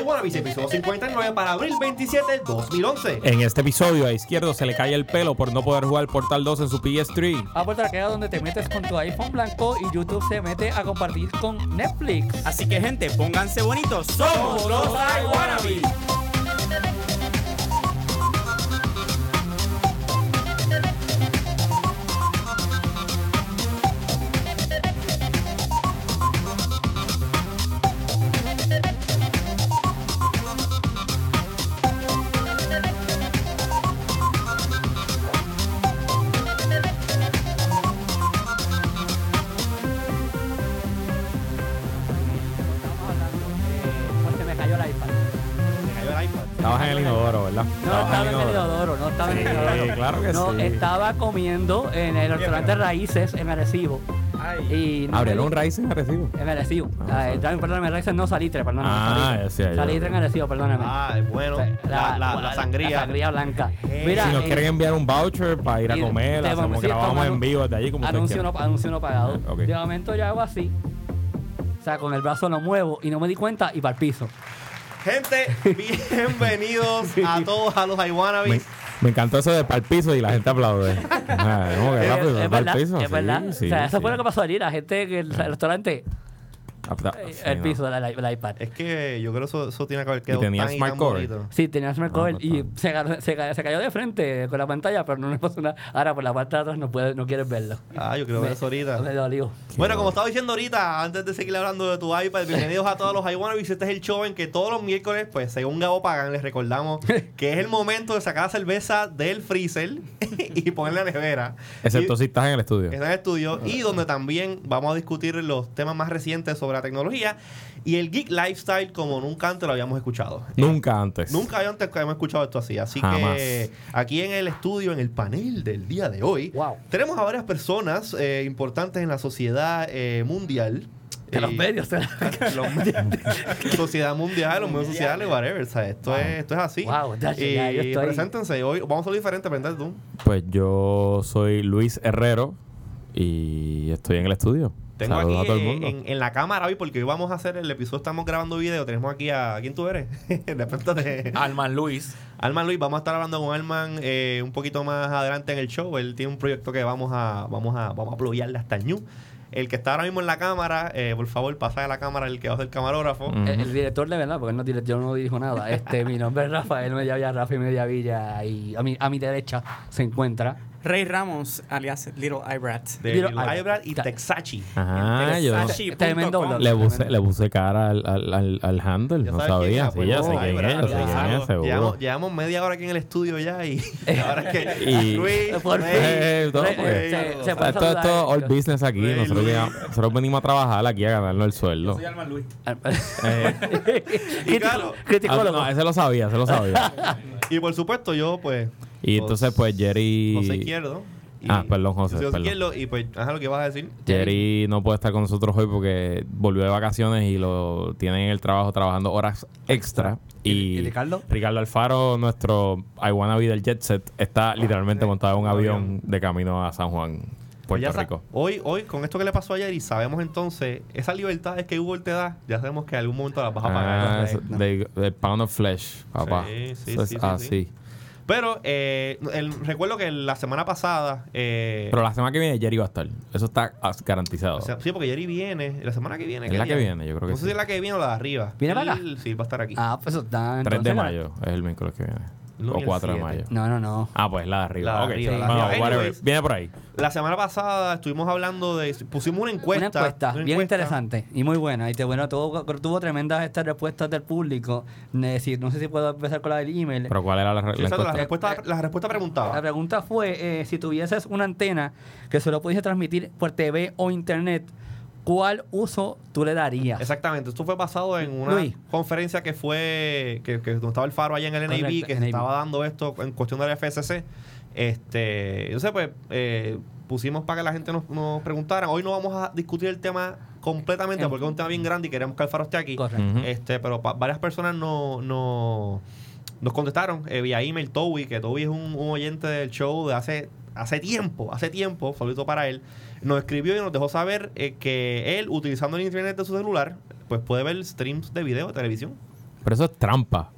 iWannabes, episodio 59 para abril 27, 2011. En este episodio a Izquierdo se le cae el pelo por no poder jugar Portal 2 en su PS3. A Puerto Rico donde te metes con tu iPhone blanco y YouTube se mete a compartir con Netflix. Así que gente, pónganse bonitos. Somos los iWannabes. Estamos sí. estaba comiendo en el restaurante Raíces en Arecibo. Y no Abrieron Ryzen en Recibo. En Arecibo. Ah, Ah, sí. perdóname, Raíces no Salitre, perdóname. Ah, Salitre. ya. Salitre en Arecibo, perdóname. Ah, bueno. La, la, la sangría. La sangría blanca. Eh, Mira, Si nos eh, quieren enviar un voucher para ir a comer, te- hacemos, sí, grabamos en vivo desde allí como anuncio no, anuncio no pagado. Ok. De momento yo hago así. O sea, con el brazo lo muevo y no me di cuenta y para el piso. Gente, bienvenidos a todos a los Me, iWannabes. Me encantó eso de pal piso y la gente aplaude. Ah, ¿cómo que rápido? es pa'l verdad, piso? es Sí, verdad. sí, o sea, eso sí. fue lo que pasó ayer. La gente que el, restaurante, el no. piso del del iPad. Es que yo creo que eso, eso tiene que haber quedado tenía tan y smart tan cover. bonito. Sí, tenía smart Ah, cover pues y se, agarró- se, se cayó de frente con la pantalla, pero no le pasó nada. Ahora por la parte de atrás no puedes, no quieres verlo. Ah, yo quiero ver eso ahorita. Me dolió. Bueno, como estaba diciendo ahorita, antes de seguir hablando de tu iPad, bienvenidos a todos los iWannabes. Este es el show en que todos los miércoles, pues según Gabo Pagan, les recordamos que es el momento de sacar la cerveza del freezer y ponerla en la nevera. Excepto Y- si estás en el estudio. que está en el estudio y donde también vamos a discutir los temas más recientes sobre la tecnología y el geek lifestyle como nunca antes lo habíamos escuchado. Nunca antes. Nunca antes habíamos escuchado esto así. Así Jamás. que aquí en el estudio, en el panel del día de hoy, Wow. tenemos a varias personas eh, importantes en la sociedad eh, mundial. De los Eh, medios. los- sociedad mundial, los medios sociales, whatever. O sea, esto, es, esto es así. Wow, y yo estoy- preséntense. Hoy vamos a hacer diferente, preséntate tú. Pues yo soy Luis Herrero y estoy en el estudio. Tengo Saludos aquí a todo el mundo. en, en la cámara hoy, porque hoy vamos a hacer el episodio, estamos grabando video. Tenemos aquí a. ¿Quién tú eres? Preséntate. Alman Luis. Alman Luis, vamos a estar hablando con Alman eh, un poquito más adelante en el show. Él tiene un proyecto que vamos a vamos a vamos a hasta el new. El que está ahora mismo en la cámara, eh, por favor, pasa de la cámara el que va a ser camarógrafo. Mm. El, el director de verdad, porque él no, yo no dirijo nada. Este, mi nombre es Rafael Mediavilla, Rafa Mediavilla, y a mi, a mi derecha se encuentra. Rey Ramos, alias Little Ibrat. De Lil Ibrat y Texachi. Yo Texachi.com. Tremendo le puse, le puse cara al, al, al, al handle. No sabía. es, Sí, ya sé quién es, sé quién es. Llevamos, media hora aquí en el estudio ya y ahora es que Y- Luis, Por todo, pues. sea, esto, esto saludar. all business aquí. Nosotros, venimos- nosotros venimos a trabajar aquí a ganarnos el sueldo. Alman Luis. Eh, Y claro, ah, Criticólogo. no, ese lo sabía, ese lo sabía. y por supuesto yo pues Y entonces, pues, Jerry. José Izquierdo. Y- Ah, perdón, José, José perdón. Izquierdo y pues, ajá, lo que vas a decir. Jerry no puede estar con nosotros hoy porque volvió de vacaciones y lo tiene en el trabajo trabajando horas extra. Y, ¿Y Ricardo? Ricardo Alfaro, nuestro I Wanna Be del Jet Set, está literalmente montado en un avión de camino a San Juan, Pues Puerto Rico. Hoy, hoy, con esto que le pasó ayer y sabemos entonces, esas libertades que Google te da, ya sabemos que en algún momento las vas a pagar. Ah, de, de Pound of Flesh, papá. Sí, sí, Eso es sí, sí, así. Pero eh, el- recuerdo que la semana pasada. Eh, Pero la semana que viene Jerry va a estar. Eso está garantizado. o sea, sí, porque Jerry viene. La semana que viene. Es ¿qué la que viene, yo creo que No sé sí. si es la que viene o la de arriba. ¿Viene para acá? Sí, va a estar aquí. Ah, pues eso está. 3 de mayo es el miércoles que viene. No, o y el 4 de 7. mayo. No, no, no. Ah, pues la de arriba. La de arriba, sí. la Bueno. Anyways. Viene por ahí. La semana pasada estuvimos hablando de. Pusimos una encuesta. Una encuesta, una bien encuesta. interesante y muy buena. Y te, bueno, tuvo, tuvo tremendas estas respuestas del público. Si- no sé si puedo empezar con la del email. Pero ¿cuál era la, re- Sí, la la respuesta, la respuesta La preguntaba. pregunta fue, eh, si tuvieses una antena que solo pudiese transmitir por TV o internet, ¿cuál uso tú le darías? Exactamente, esto fue basado en una Luis. conferencia que fue, que, que donde estaba el faro allá en el NAB, Correcto, que se NAB. estaba dando esto en cuestión del FSC. Este, entonces pues eh, pusimos para que la gente nos, nos preguntara. Hoy no vamos a discutir el tema completamente En- porque es un tema bien grande y queremos que Alfaro esté aquí. Correcto. Este, pero pa- varias personas no, no, nos contestaron eh, vía email Toby, que Toby es un, un oyente del show de hace, hace tiempo, hace tiempo, saludito para él, nos escribió y nos dejó saber eh, que él, utilizando el internet de su celular, pues puede ver streams de video de televisión. Pero eso es trampa.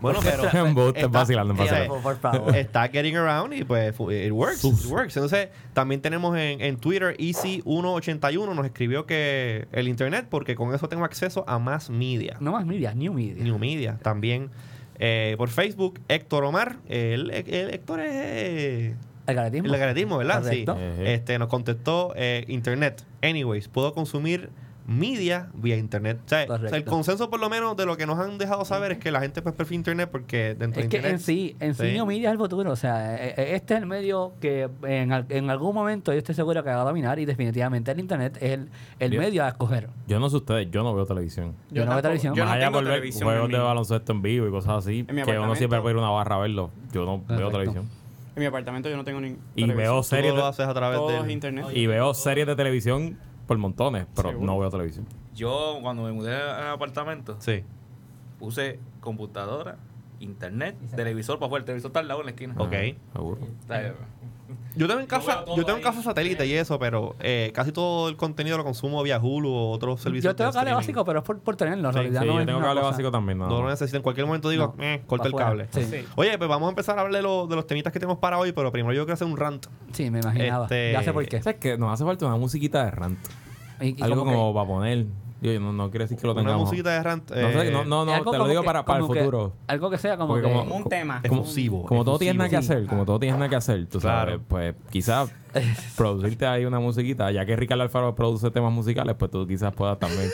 Bueno, pero. Embuste, vacilando, está- vacilando. Favor. Está getting around y pues it works. It works. Entonces, también tenemos en, en Twitter Easy181 nos escribió que el internet, porque con eso tengo acceso a más media. No más media, new media. New Media. También eh, por Facebook, Héctor Omar. El, el Héctor es eh, El galetismo. el galetismo, ¿verdad? Correcto. Sí. Ejé. Este, nos contestó eh, Internet. Anyways, puedo consumir media vía Internet. O sea, o sea, el consenso por lo menos de lo que nos han dejado saber es que la gente pues, prefiere Internet porque dentro Es de que Internet... en sí, en sí, Sí. Media es el futuro. O sea, eh, eh, este es el medio que en, al- en algún momento yo estoy seguro que va a dominar y definitivamente el Internet es el, el medio a escoger. Yo no sé ustedes, yo no veo televisión. Yo no veo televisión. Yo Más no allá por ver televisión juegos de baloncesto en vivo y cosas así, que uno siempre puede ir a una barra a verlo. Yo no veo Perfecto. televisión. En mi apartamento yo no tengo ni Y televisión. veo series lo de- haces a través Todo del... internet. y veo series de televisión por montones, pero Seguro. no veo televisión. Yo, cuando me mudé al apartamento, Sí. puse computadora, internet, televisor para afuera. El televisor está al lado en la esquina. Ok. Seguro. O sea, Yo tengo en casa, yo tengo en casa satélite y eso, pero eh, casi todo el contenido lo consumo vía Hulu o otros servicios Yo tengo cable básico, pero es por, por tenerlo. En Sí, realidad Sí, no yo es tengo cable cosa- básico también. No lo necesito. En cualquier momento digo, No. eh, el cable. Sí. Sí. Oye, pues vamos a empezar a hablar de, lo- de los temitas que tenemos para hoy, pero primero yo quiero hacer un rant. Sí, me imaginaba. Este- Ya sé por qué. ¿Sabes qué? Nos hace falta una musiquita de rant. Y- y Algo como que- como para poner. Yo no, no quiere decir que lo Una tengamos. musiquita de rant. No, sé, no, no, no, algo te lo como digo que- para, para el como que- futuro. algo que sea como Porque que... como- un tema. Como, Efusivo, como todo tienes nada que hacer, como todo tienes nada que hacer, tú sabes, Claro. pues quizás producirte ahí una musiquita, ya que Ricardo Alfaro produce temas musicales, pues tú quizás puedas también.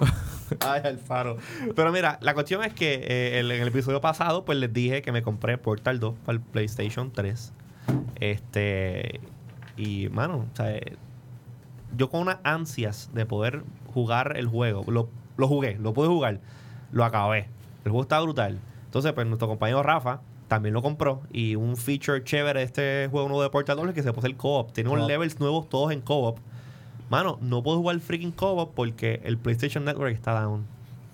Ay, Alfaro. Pero mira, la cuestión es que eh, el- en el episodio pasado, pues les dije que me compré Portal 2 para el PlayStation 3. Este. Y, mano, o sea, eh, yo con unas ansias de poder jugar el juego. Lo, lo jugué, lo pude jugar, lo acabé. El juego está brutal. Entonces, pues nuestro compañero Rafa también lo compró. Y un feature chévere de este juego nuevo de Portal 2 es que se puede hacer co-op. Tiene unos levels nuevos todos en co-op. Mano, no puedo jugar freaking co-op porque el PlayStation Network está down.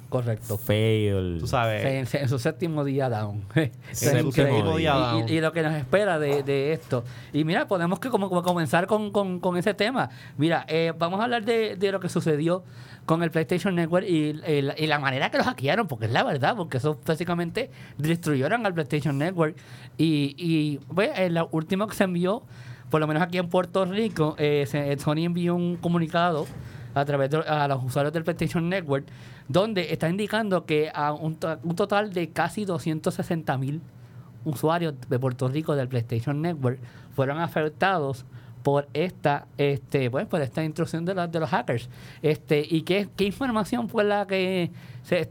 Correcto. Fail. Tú sabes. En, en su séptimo día down. En su séptimo día Y- down. Y, y lo que nos espera de, de esto. Y mira, podemos que como, como comenzar con, con- con ese tema. Mira, eh, vamos a hablar de, de lo que sucedió con el PlayStation Network y, y la- y la manera que lo hackearon, porque es la verdad, porque eso básicamente destruyeron al PlayStation Network. Y, y pues, en la última que se envió, por lo menos aquí en Puerto Rico, eh, se- Sony envió un comunicado a través de a los usuarios del PlayStation Network, donde está indicando que a un, un total de casi 260 mil usuarios de Puerto Rico del PlayStation Network fueron afectados por esta este pues por esta intrusión de, los de los hackers. Este y qué, qué información fue la que se,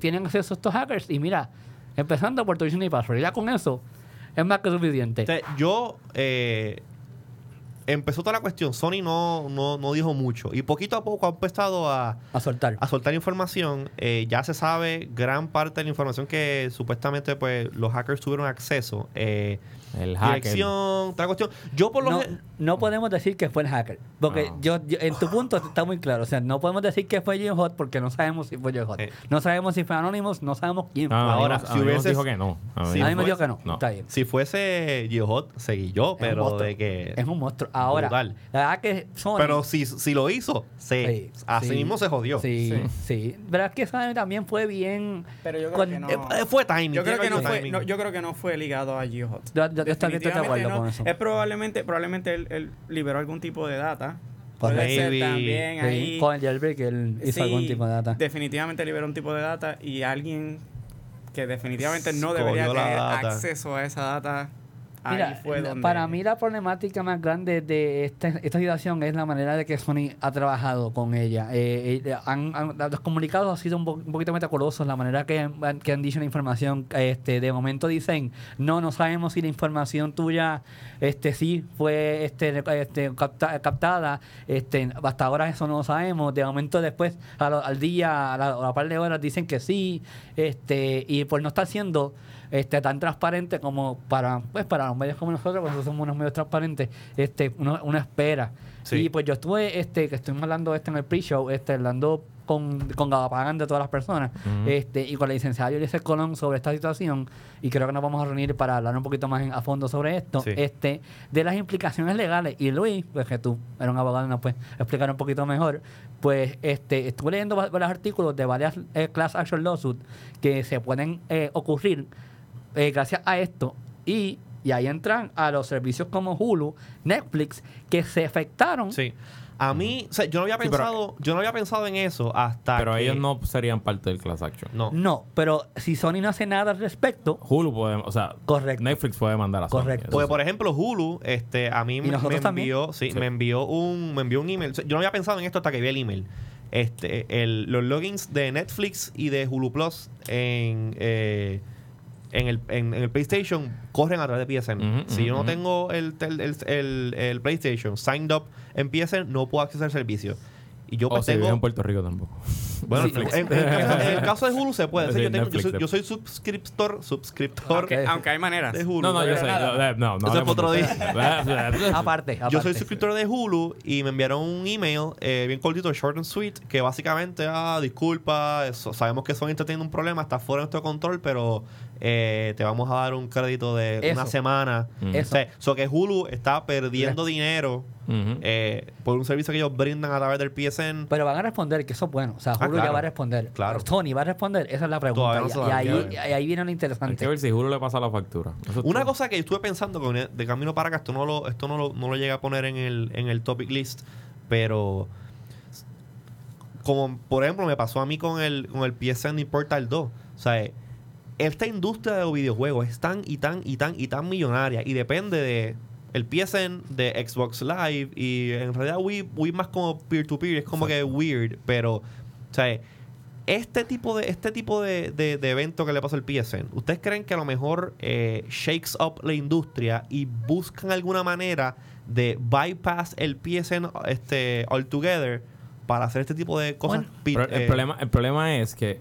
tienen acceso estos hackers y mira empezando por tu y password ya con eso es más que suficiente. Yo eh, empezó toda la cuestión. Sony no, no, no dijo mucho. Y poquito a poco ha empezado a, a soltar a soltar información. Eh, ya se sabe gran parte de la información que supuestamente pues los hackers tuvieron acceso. Eh, El hacker. dirección, toda la cuestión. Yo por lo no, no podemos decir que fue el hacker. Porque No. yo, yo- en tu punto está muy claro. O sea, no podemos decir que fue Hot porque no sabemos si fue Hot. Eh. No sabemos si fue Anonymous, no sabemos quién fue. no, Ahora, si hubieses- dijo que no. A mí me fue- dijo que no. no. Está bien. si fuese Geohot, seguí yo, pero de que... Es un monstruo. Ahora, Brutal. la verdad que Sony... Pero si, si lo hizo, se, Sí, así sí, mismo se jodió. Sí, Sí. sí. Pero es que Sony también fue bien... Pero yo creo Con- que no. Eh, eh, fue timing. Yo creo que no fue, timing. no, yo creo que no fue ligado a Geohot. Yo, yo- yo estoy de acuerdo con eso. Es probablemente, probablemente él, él liberó algún tipo de data. Puede Maybe. ser también Sí, ahí. Con el jailbreak él hizo Sí, algún tipo de data. Definitivamente liberó un tipo de data y alguien que definitivamente no debería tener data. acceso a esa data. Ahí Mira, fue la- donde. para mí la problemática más grande de esta, esta situación es la manera de que Sony ha trabajado con ella. Eh, eh, han- han- los comunicados han sido un, po- un poquito metacolosos, la manera que han, que han dicho la información. Este, de momento dicen, no, no sabemos si la información tuya este, sí fue este, este, capta- captada. Este, hasta ahora eso no lo sabemos. De momento después, a lo- al día, a la, a la par de horas, dicen que sí. Este, y por no estar siendo este, tan transparente como para pues para los medios como nosotros, pues nosotros somos unos medios transparentes, este, uno, una espera. Sí. Y pues yo estuve, este, que estuvimos hablando este en el pre-show, este, hablando con, con Gabapagán de todas las personas Ujú. este y con la licenciada Yolisa Colón sobre esta situación y creo que nos vamos a reunir para hablar un poquito más en- a fondo sobre esto Sí. este de las implicaciones legales y Luis pues que tú eres un abogado y nos puedes explicar un poquito mejor pues este estuve leyendo va- varios artículos de varias eh, class action lawsuits que se pueden eh, ocurrir eh, gracias a esto y y ahí entran a los servicios como Hulu, Netflix, que se afectaron. Sí. A mí, o sea, yo no había Sí, pero- pensado, yo no había pensado en eso hasta Pero que- ellos no serían parte del class action. No. No, pero si Sony no hace nada al respecto, Hulu puede, o sea, Correcto. Netflix puede mandar a Sony. Correcto. Porque por ejemplo Hulu, este, a mí me, envió, sí, Sí. me envió un, me envió un email. O sea, Yo no había pensado en esto hasta que vi el email. Este, el, los logins de Netflix y de Hulu Plus en, eh, en, el, en, en el PlayStation corren a través de PSN. Si yo no tengo el, el, el- el PlayStation signed up en PSN, no puedo acceder al servicio. Y yo O pues si tengo... en Puerto Rico tampoco. Bueno, Sí. en, en- en caso, en el caso de Hulu se puede. Sí, yo, tengo- yo Netflix soy, yo soy suscriptor, suscriptor Aunque, aunque hay maneras. de Hulu. No, no, yo no, no Eso es otro día. aparte, aparte. Yo soy suscriptor de Hulu y me enviaron un email eh, bien cortito, short and sweet, que básicamente, ah, disculpa, eso- sabemos que Sony está teniendo un problema, está fuera de nuestro control, pero eh, te vamos a dar un crédito de Eso. una semana. Mm. Eso. O sea, so que Hulu está perdiendo dinero eh, por un servicio que ellos brindan a través del PSN. Pero van a responder, que eso es bueno. O sea, Ah, Hulu ya va a responder. Claro. Sony va a responder, esa es la pregunta. No Y- ahí, hay y ahí viene lo Hay interesante. que ver si Hulu le pasa la factura. Eso Una todo. cosa que estuve pensando con el- de camino para acá, esto no lo, esto no lo, no lo llega a poner en el, en el topic list, pero como por ejemplo me pasó a mí con el, con el PSN y Portal 2. O sea, esta industria de los videojuegos es tan y tan y tan y tan millonaria y depende de el PSN de Xbox Live y en realidad Wii, Wii más como peer to peer es como que weird pero o sea este tipo de este tipo de, de- de evento que le pasa al PSN ustedes creen que a lo mejor eh, shakes up la industria y buscan alguna manera de bypass el PSN este altogether para hacer este tipo de cosas Bueno, Pero el, eh, problema, el problema es que,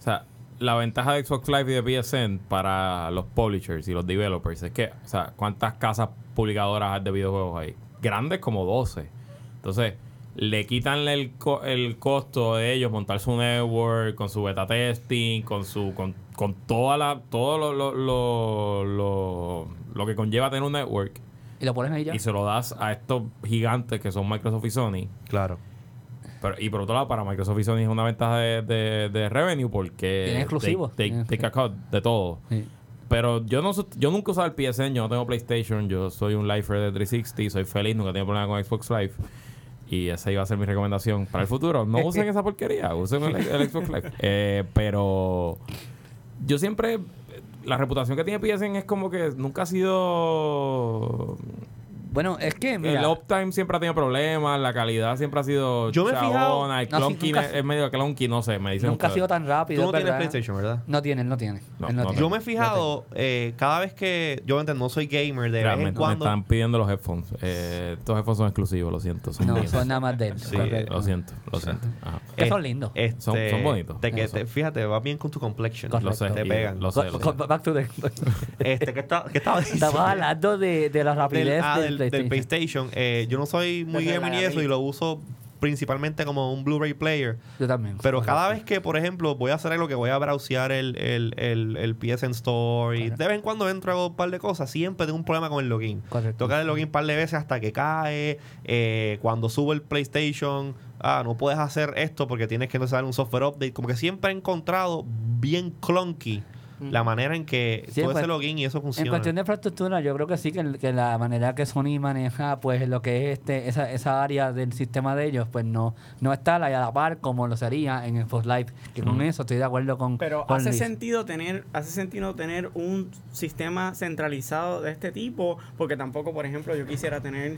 o sea, la ventaja de Xbox Live y de PSN para los publishers y los developers es que, o sea, ¿cuántas casas publicadoras hay de videojuegos hay? Grandes como 12. Entonces, le quitan el, co- el costo de ellos montar su network con su beta testing, con su con, con toda la todo lo, lo, lo, lo, lo que conlleva tener un network Y lo pones ahí ya. y se lo das a estos gigantes que son Microsoft y Sony. claro Pero, y por otro lado, para Microsoft y Sony es una ventaja de, de, de revenue porque Tiene exclusivos. Take a cut de todo. Sí. Pero yo no yo nunca usado el PSN, yo no tengo PlayStation, yo soy un lifer de 360, soy feliz, nunca he tenido problema con Xbox Live. Y esa iba a ser mi recomendación para el futuro. No usen esa porquería, usen el, el Xbox Live. Eh, pero yo siempre, la reputación que tiene PSN es como que nunca ha sido Bueno, es que, mira. el uptime siempre ha tenido problemas, la calidad siempre ha sido Yo me he fijado- chabona, el No, sí, clunky nunca- es medio clunky, no sé, me dicen nunca ha sido tan rápido. tú no tienes verdad. PlayStation ¿verdad? No tiene, él no tiene. No, Él no no tiene. Yo me he fijado eh, cada vez que yo entiendo, no soy gamer de vez Realmente, en me cuando están pidiendo los headphones. Eh, estos headphones son exclusivos, lo siento. Son No, míos. son nada más de él. Sí. Lo siento, lo siento. Ajá. Que son lindos. este, Son- son bonitos. te- que Eso. te- fíjate, va bien con tu complexion. Correcto. Lo sé, Te pegan. Lo sé, Back to the... Este, ¿qué, estaba diciendo? Estamos hablando de, la rapidez del, del, del PlayStation. Eh, yo no soy muy gamer ni eso y lo uso principalmente como un Blu-ray player. Yo también. Pero cada vez que, por ejemplo, voy a hacer algo que voy a browsear el, el, el, el PSN Store y de vez en cuando entro a un par de cosas, siempre tengo un problema con el login. Correcto. Toca el login un par de veces hasta que cae. eh, cuando subo el PlayStation, ah, no puedes hacer esto porque tienes que dar un software update. Como que siempre he encontrado bien clunky la manera en que Sí, todo pues, ese login y eso En funciona. cuestión de infraestructura, yo creo que sí, que, la manera que Sony maneja pues lo que es este esa, esa área del sistema de ellos, pues no no está a la, a la par como lo sería en Xbox Live. Que con Ujú. eso estoy de acuerdo con Pero con hace sentido tener hace sentido tener un sistema centralizado de este tipo porque tampoco por ejemplo yo quisiera tener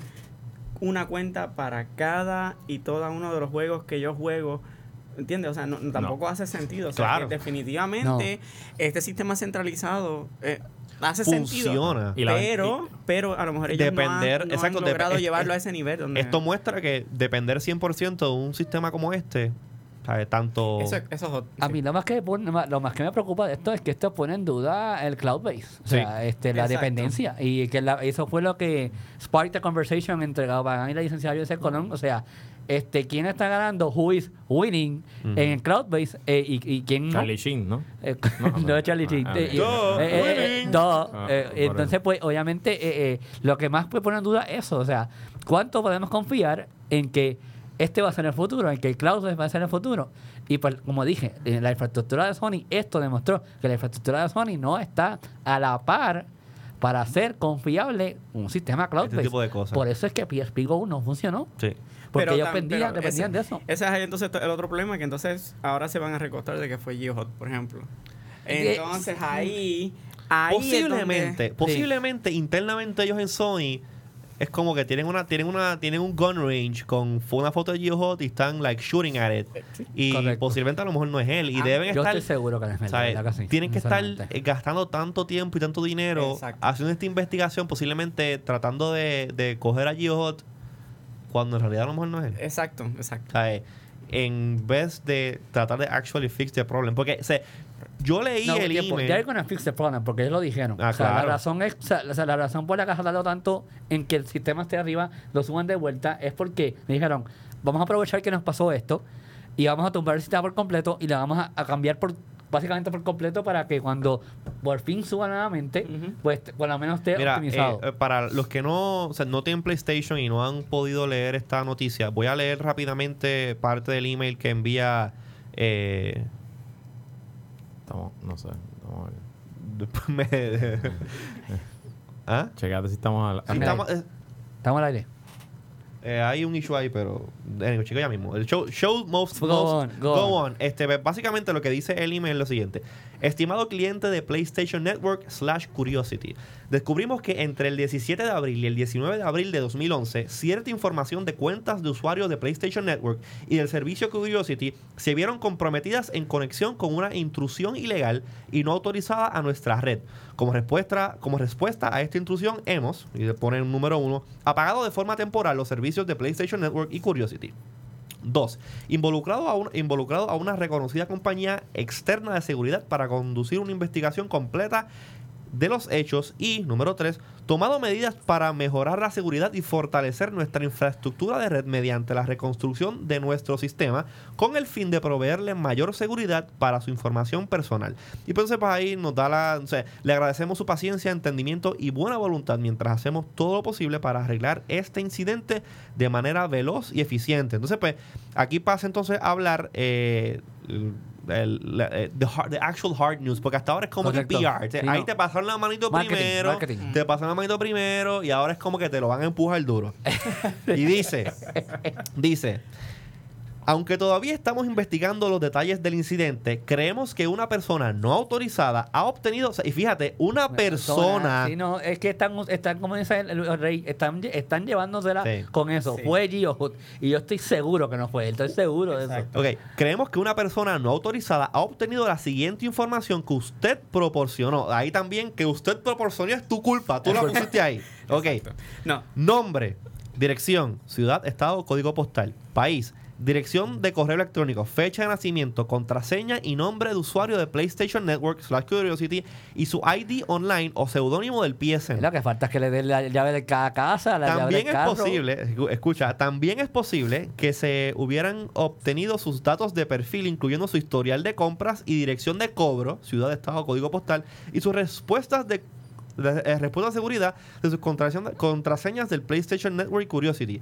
una cuenta para cada y todo uno de los juegos que yo juego ¿Entiendes? O sea, no, tampoco hace sentido. O sea, Claro. que definitivamente este sistema centralizado eh, hace sentido. Funciona. Y pero, pero a lo mejor ellos Depender- no han, no exacto, han dep- logrado es- llevarlo es- a ese nivel. Donde Esto muestra que depender 100% de un sistema como este, ¿sabes? Tanto... eso, eso es ot- A sí. mí lo más que lo más que me preocupa de esto es que esto pone en duda el cloud base, o sea, este, la Exacto. dependencia y que la- eso fue lo que sparked the conversation entre Gabagan y la licenciada José Colón, o sea, este, quién está ganando, who is winning en Cloudbase eh, y, y quién no. Charlie Sheen, ¿no? Eh, No, no, no. Charlie Sheen. Eh, eh, eh, eh, Eh, entonces, pues, obviamente, eh, eh, lo que más puede poner en duda es eso. O sea, ¿cuánto podemos confiar en que este va a ser el futuro, en que el cloud va a ser el futuro? Y pues, como dije, en la infraestructura de Sony, esto demostró que la infraestructura de Sony no está a la par para hacer confiable un sistema cloud Este tipo de cosas. Por eso es que PSP Go no funcionó. Sí. Porque Pero ellos dependían, pero dependían ese- de eso. Ese es ahí entonces el otro problema, que entonces ahora se van a recostar de que fue Geohot, por ejemplo. Entonces ahí... ahí posiblemente, donde- posiblemente internamente ellos en Sony es como que tienen una tienen una tienen un gun range con una foto de Geohot y están like shooting at it y Correcto. posiblemente a lo mejor no es él y Ah, deben Yo estar estoy seguro que no es verdad, ¿sabes? ¿verdad que sí? tienen que estar eh, gastando tanto tiempo y tanto dinero Exacto. haciendo esta investigación posiblemente tratando de, de coger a Geohot cuando en realidad a lo mejor no es él Exacto, exacto. ¿sabes? en vez de tratar de actually fix the problem porque o sea, yo leí No, el tiempo, email They're gonna fix the problem, porque ellos lo dijeron. Ah, o sea, claro. la razón es, o sea, o sea, la razón por la que ha tardado tanto en que el sistema esté arriba, lo suban de vuelta, es porque me dijeron, vamos a aprovechar que nos pasó esto y vamos a tumbar el sistema por completo y lo vamos a, a cambiar por básicamente por completo para que cuando por fin suba nuevamente, pues por lo menos esté Mira, optimizado. eh, eh, para los que no, o sea, no tienen PlayStation y no han podido leer esta noticia, voy a leer rápidamente parte del email que envía. Eh, Estamos, no sé. Estamos, después me- ¿Ah? checate si estamos al. Sí, estamos- eh, Estamos al aire. eh, hay un issue ahí, pero. Anyway, chicos, ya mismo. El show, show most, Go most- on, go go on. on. Este, básicamente lo que dice el email es lo siguiente. Estimado cliente de PlayStation Network slash Curiosity, descubrimos que entre el 17 de abril y el 19 de abril de 2011, cierta información de cuentas de usuarios de PlayStation Network y del servicio Curiosity se vieron comprometidas en conexión con una intrusión ilegal y no autorizada a nuestra red. Como respuesta, a esta intrusión, hemos, y le ponen número uno, apagado de forma temporal los servicios de PlayStation Network y Curiosity. 2. Involucrado a, involucrado a una reconocida compañía externa de seguridad para conducir una investigación completa de los hechos. Y, número 3, tomado medidas para mejorar la seguridad y fortalecer nuestra infraestructura de red mediante la reconstrucción de nuestro sistema con el fin de proveerle mayor seguridad para su información personal. Y pues pues, ahí nos da la... o sea, le agradecemos su paciencia, entendimiento y buena voluntad mientras hacemos todo lo posible para arreglar este incidente de manera veloz y eficiente. Entonces, pues, aquí pasa entonces a hablar eh, el, la- eh, the, hard- the actual hard news, porque hasta ahora es como Correcto. que PR. Te- Sí, ahí no. te pasaron la manito Marketing, primero, marketing. te pasaron la manito primero y ahora es como que te lo van a empujar duro. y dice, dice, aunque todavía estamos investigando los detalles del incidente, creemos que una persona no autorizada ha obtenido, o sea, y fíjate, una persona... Sí, no, es que están, están como dice el, rey, están, están llevándosela Sí. con eso. Sí. Fue Geohot. Y yo estoy seguro que no fue él. Estoy seguro de eso. Exacto. Ok, creemos que una persona no autorizada ha obtenido la siguiente información que usted proporcionó. Ahí también que usted proporcionó es tu culpa, tú la pusiste ahí. Ok, No, nombre, dirección, ciudad, estado, código postal, país, dirección de correo electrónico, fecha de nacimiento, contraseña y nombre de usuario de PlayStation Network slash Curiosity y su ID online o seudónimo del PSN. Lo que falta es que le den la llave de cada casa, la llave También del es carro. posible, escu- escucha, también es posible que se hubieran obtenido sus datos de perfil, incluyendo su historial de compras y dirección de cobro, ciudad, estado, código postal, y sus respuestas de, eh, respuestas de seguridad de sus contraseñas, del PlayStation Network Curiosity.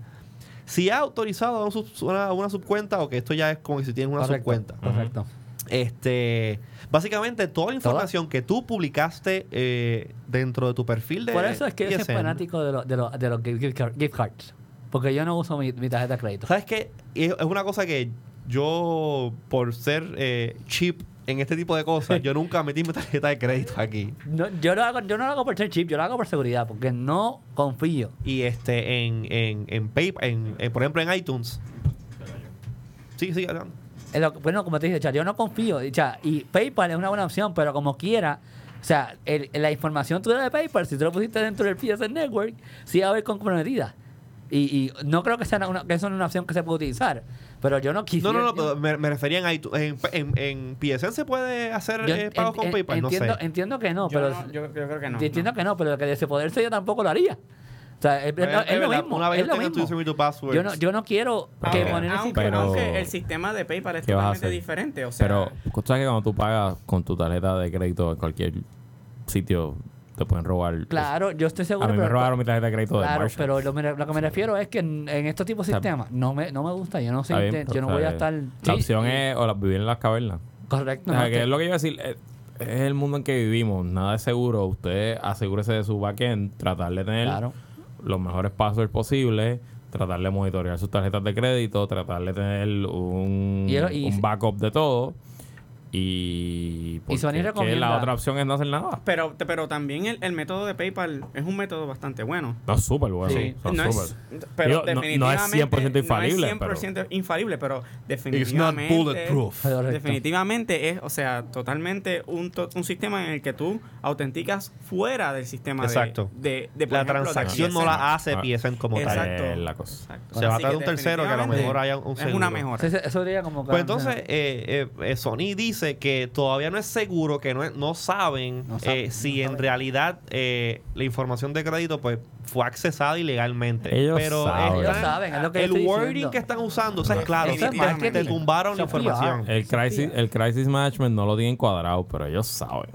Si ha autorizado una, sub- una, una subcuenta, o que esto ya es como que si tienes una Correcto, subcuenta. Correcto. Este, básicamente toda la información que tú publicaste eh, dentro de tu perfil de Por eso es que yo soy fanático de, los de, los gift, card- gift cards. Porque yo no uso mi, mi tarjeta de crédito. ¿Sabes qué? Es es una cosa que yo, por ser eh, cheap en este tipo de cosas, yo nunca metí mi tarjeta de crédito aquí. No, yo, lo hago, yo no lo hago por ser chip, yo lo hago por seguridad, porque no confío. Y este, en, en, en, Pay- en, en, por ejemplo, en iTunes. Sí, sí, bueno, como te dije, yo no confío. sea, y PayPal es una buena opción, pero como quiera, o sea, el- la información tuya de PayPal, si tú lo pusiste dentro del PSN Network, sí va a haber comprometida. Y, y no creo que, sea una, que es una opción que se puede utilizar. Pero yo no No, quisiera. no, no, yo- pero me, me refería en iTunes. En, en, en PSN se puede hacer yo eh, en- pagos con en- PayPal, no entiendo, sé. entiendo que no, yo, pero. no- yo- yo creo que no. entiendo no. que no, pero que de ese poderse yo tampoco lo haría. O sea, es, Pues, es es lo mismo. Una vez es lo mismo. tu password. Yo no, yo no quiero que el aunque- sistema. Pero- aunque el sistema de PayPal es ¿Qué vas a totalmente diferente. O sea, Pero, sabes que cuando tú pagas con tu tarjeta de crédito en cualquier sitio, te pueden robar. Claro, yo estoy seguro. A mí me pero- robaron mi tarjeta de crédito de Claro, pero lo, lo que me refiero es que en, en estos tipos de O sea, sistemas no me, no me gusta. Yo no sé, bien, yo pero, no voy a estar. La sí, opción sí, es o las vivir en las cavernas. Correcto. o sea, no, que es lo que iba a decir. eh, Es el mundo en que vivimos. Nada es seguro. Usted asegúrese de su backend. Tratar de tener Claro. los mejores passwords posibles. Tratar de monitorear sus tarjetas de crédito. Tratar de tener un, Y eso- y- un backup de todo. Y, Y Sony es recomienda- la otra opción es no hacer nada. pero, pero también el, el método de PayPal es un método bastante bueno. No, súper bueno. Sí. no, súper. es, pero Digo, no- no es definitivamente 100% infalible, No es 100% infalible, pero definitivamente bulletproof. Correcto. Definitivamente es, o sea, totalmente un, to- un sistema en el que tú autenticas fuera del sistema de- Exacto. de, de, por la ejemplo, de transacción no PSN. la hace Ah. PSN como tal. Exacto. Es la cosa. Exacto. Se va a traer un tercero que a lo definitivamente mejor haya un Es seguro. una mejora. Eso sería como. Pues entonces, eh, eh, eh, Sony dice que todavía no es seguro, que no, es- no saben, No eh, no si en realidad eh, la información de crédito pues fue accesada ilegalmente. Ellos Pero saben. están- Ellos saben, es lo que el estoy wording diciendo. que están usando, o sea, es claro, Eso es te- marketing. te tumbaron la información. El crisis, el crisis management no lo tienen cuadrado, pero ellos saben.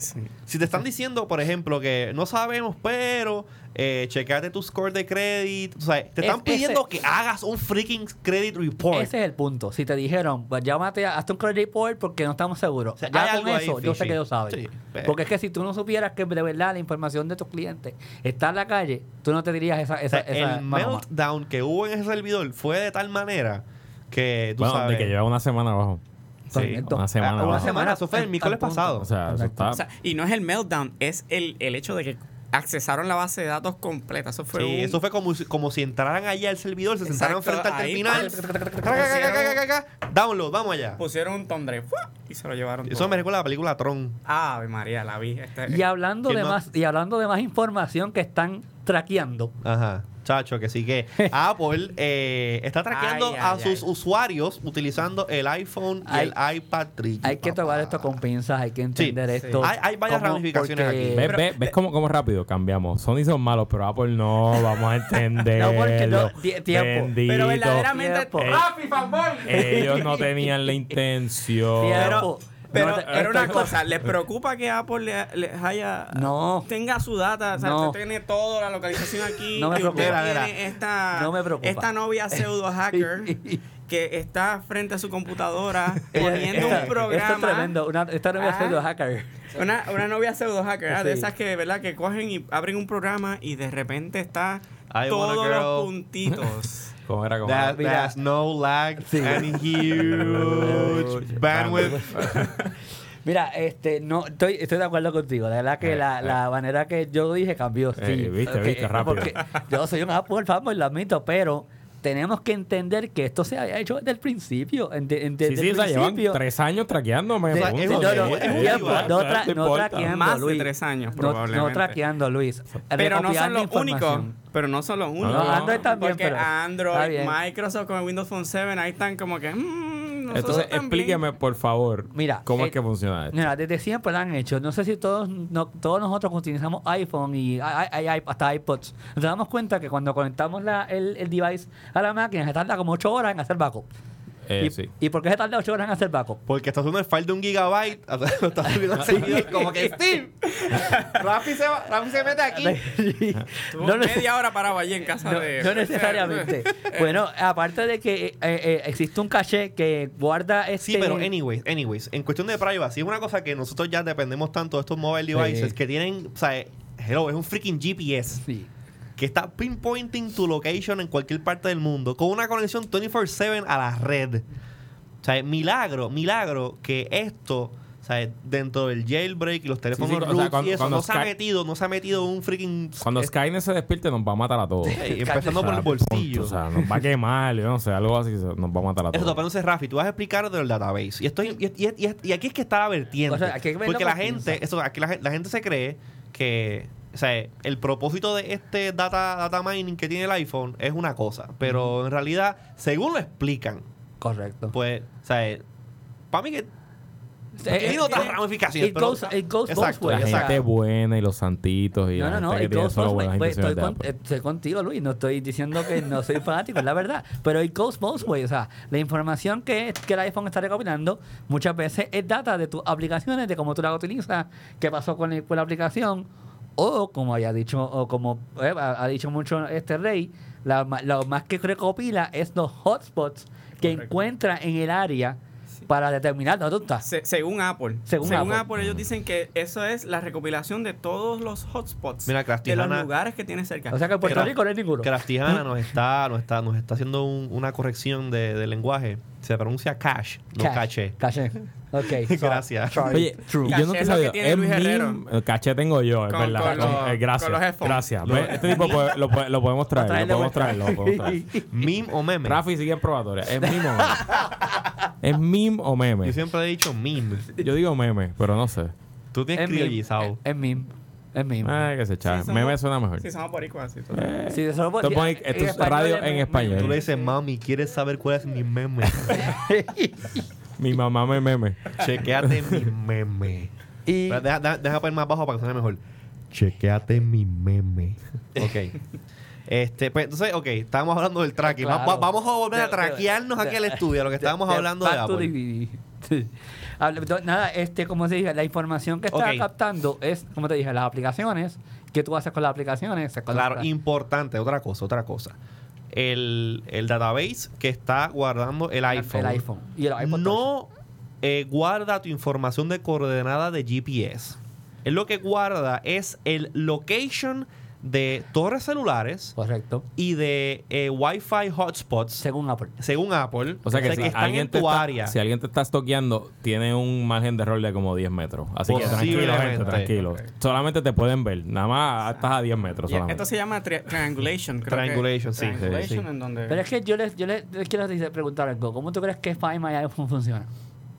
Si te están diciendo, por ejemplo, que no sabemos, pero eh, checate tu score de crédito, o sea, te Es- están pidiendo ese- que hagas un freaking credit report. Ese es el punto. Si te dijeron, pues llámate, hazte un credit report porque no estamos seguros. O sea, ya con eso, yo sé que ellos saben. Sí, porque es que si tú no supieras que de verdad la información de tus clientes está en la calle, tú no te dirías esa. O esa, sea, esa el meltdown que hubo en ese servidor fue de tal manera que tú Bueno, sabes. de que lleva una semana abajo. Sí, una semana Ah, abajo. Una semana. Eso fue el miércoles pasado. O sea, eso está. O sea, y no es el meltdown, es el, el hecho de que accesaron la base de datos completa. Eso fue Sí, un- eso fue como si, como si entraran allá al servidor, se sentaran Exacto, frente al terminal. pusieron- Download, vamos allá. Pusieron un tondre y se lo llevaron Eso todo. me recuerda a la película Tron. Ave María, la vi. Este- Y hablando, ¿Quién de no? más, y hablando de más información que están traqueando. Ajá. Chacho, que sí que Apple eh, está traqueando Ay, a ay, sus ay. usuarios utilizando el iPhone y Hay- el iPad 3. Hay que tomar esto con pinzas, hay que entender Sí, esto. Hay- hay varias ramificaciones porque- aquí. ¿Ves, Pero- ves, ves cómo, cómo rápido cambiamos? Sony son malos, pero Apple no, vamos a entender. No, porque no, tie- tiempo. Pero verdaderamente. Tiempo. Eh. Ellos no tenían la intención. Tiempo. Pero, No pero una cosa, ¿les preocupa que Apple le- les haya No. tenga su data? O sea, No. usted tiene toda la localización aquí. No me y usted preocupa. tiene esta, No me preocupa. esta novia pseudo hacker que está frente a su computadora poniendo un programa. Esto es tremendo. Una, esta novia Ah. pseudo hacker. Una, una novia pseudo hacker, ah, de Sí. esas que, ¿verdad? Que cogen y abren un programa y de repente está I todos los puntitos. ¿Cómo era? ¿Cómo That, era? Mira. there's no lag Sí. and huge bandwidth. Mira, este, no, estoy, estoy de acuerdo contigo. De verdad que Eh, la, eh. la manera que yo dije cambió. Sí, Eh, viste, viste, rápido. Porque yo soy un Apple fanboy, lo admito, pero tenemos que entender que esto se había hecho desde el principio. en- de- en- Sí, desde sí, el o sea, llevan principio. tres años traqueándome. De- es- no, no, es tiempo, no, no tra- no traqueando, Más de Luis. tres años, No- No, probablemente. traqueando, Luis. Pero no son los únicos. Pero no son los únicos. No, Android también, Porque pero- Android. Microsoft con el Windows Phone 7, ahí están como que. mm, nosotros Entonces, también. explíqueme, por favor, Mira, cómo eh, es que funciona esto. Mira, desde siempre lo han hecho. No sé si todos no- todos nosotros utilizamos iPhone y hay- hay- hay hasta iPods. Nos damos cuenta que cuando conectamos la- el, el device a la máquina se tarda como 8 horas en hacer backup. Eh, ¿Y, sí. ¿Y por qué se tarda 8 horas en hacer backup? Porque está haciendo el file de un gigabyte. Lo está subiendo al servidor como que Steve. Rafi se, va- Rafi se mete aquí. Estuvo no, no- media hora parado allí en casa no, de. no necesariamente. bueno, aparte de que eh, eh, existe un caché que guarda este... Sí, pero anyways, anyways, en cuestión de privacy, es una cosa que nosotros ya dependemos tanto de estos mobile devices Sí. que tienen, o sea, hello, es un freaking GPS Sí. Que está pinpointing tu location en cualquier parte del mundo con una conexión 24/7 a la red. O sea, milagro, milagro que esto, o sea, dentro del jailbreak y los teléfonos Sí, sí, o sea, roots cuando- y eso no se ha metido, no se ha metido un freaking Cuando Skynet se despierte, nos va a matar a todos. Empezando por el bolsillo. O sea, nos va a quemar, yo no sé, algo así, nos va a matar a Eso, todos. pero entonces, Rafi, tú vas a explicar del database. Y, estoy, y, y- y- y aquí es que está la vertiente. O sea, hay que verlo porque la gente, eso, aquí la gente se cree que o sea, el propósito de este data, data mining que tiene el iPhone es una cosa. Pero en realidad, según lo explican, Correcto. pues, o sea, para mí que Tiene otras ramificaciones, It pero- goes, it goes both Exacto, ways, La o sea, gente buena y los santitos y No, no, no, it goes both ways. Pues, Estoy, con- estoy contigo, Luis. No estoy diciendo que no soy fanático, es la verdad. Pero it goes both ways. O sea, la información que, que el iPhone está recopilando muchas veces es data de tus aplicaciones, de cómo tú la utilizas, qué pasó con, el- con la aplicación. O, como haya dicho, o como eh, ha, ha dicho mucho este rey, la ma- lo más que recopila es los hotspots que Correcto. encuentra en el área para determinar dónde tú estás. Se- según Apple. Según Según, Apple. Apple. ellos dicen que eso es la recopilación de todos los hotspots. Mira, de los lugares que tiene cerca. O sea que en Puerto Rico no hay ninguno. Crastijana nos está, nos está, nos está haciendo un- una corrección de, de lenguaje. Se pronuncia cash, no caché. Caché. Ok. Gracias. Sorry. Oye, True. yo no te sabía. Es meme, el caché tengo yo, es Con- verdad. con Con- los- eh, gracias. con los gracias. Este tipo puede- lo, lo podemos traer, lo podemos traer, lo podemos traer. Meme o meme. Rafi sigue en probatoria. ¿Es meme o meme? ¿Es meme o meme? Yo siempre he dicho meme. Yo digo meme, pero no sé. Tú tienes Es meme. criollizado. Es meme. Es meme. Ay, que se echa. Sí, somos- meme suena mejor. Sí, somos boricuas. Sí, Tú decir. pones- En esto es radio en español. Tú le dices, mami, ¿quieres saber cuál es mi meme? Mi mamá me meme. Chequéate mi meme. Y Pero deja, deja, deja poner más bajo para que suene mejor. Chequéate mi meme. Ok. Este, pues entonces, ok, estábamos hablando del tracking. Va- Claro. va- vamos a volver a De- de- traquearnos aquí al estudio, lo que estábamos de- hablando de Apple. Nada, este, como te dije, la información que está Ok. captando es, como te dije, las aplicaciones. ¿Qué tú haces con las aplicaciones? Claro, importante, otra cosa, otra cosa. El, el database que está guardando el iPhone, El iPhone. Y el iPod no eh, guarda tu información de coordenada de GPS. Él lo que guarda es el location de torres celulares. Correcto. y de eh, Wi-Fi hotspots, Según Apple. según Apple. O sea que, si, están alguien en te tu está, área. si alguien te está estoqueando, tiene un margen de error de como 10 metros. Así que tranquilo, gente, tranquilo. Solamente te pueden ver. Nada más estás a 10 metros Y solamente. esto se llama tri- triangulation. creo que- Triangulation, sí, sí, Triangulation, sí. en donde... Pero es que yo les, yo les, les quiero preguntar algo. ¿Cómo tú crees que Find My iPhone funciona?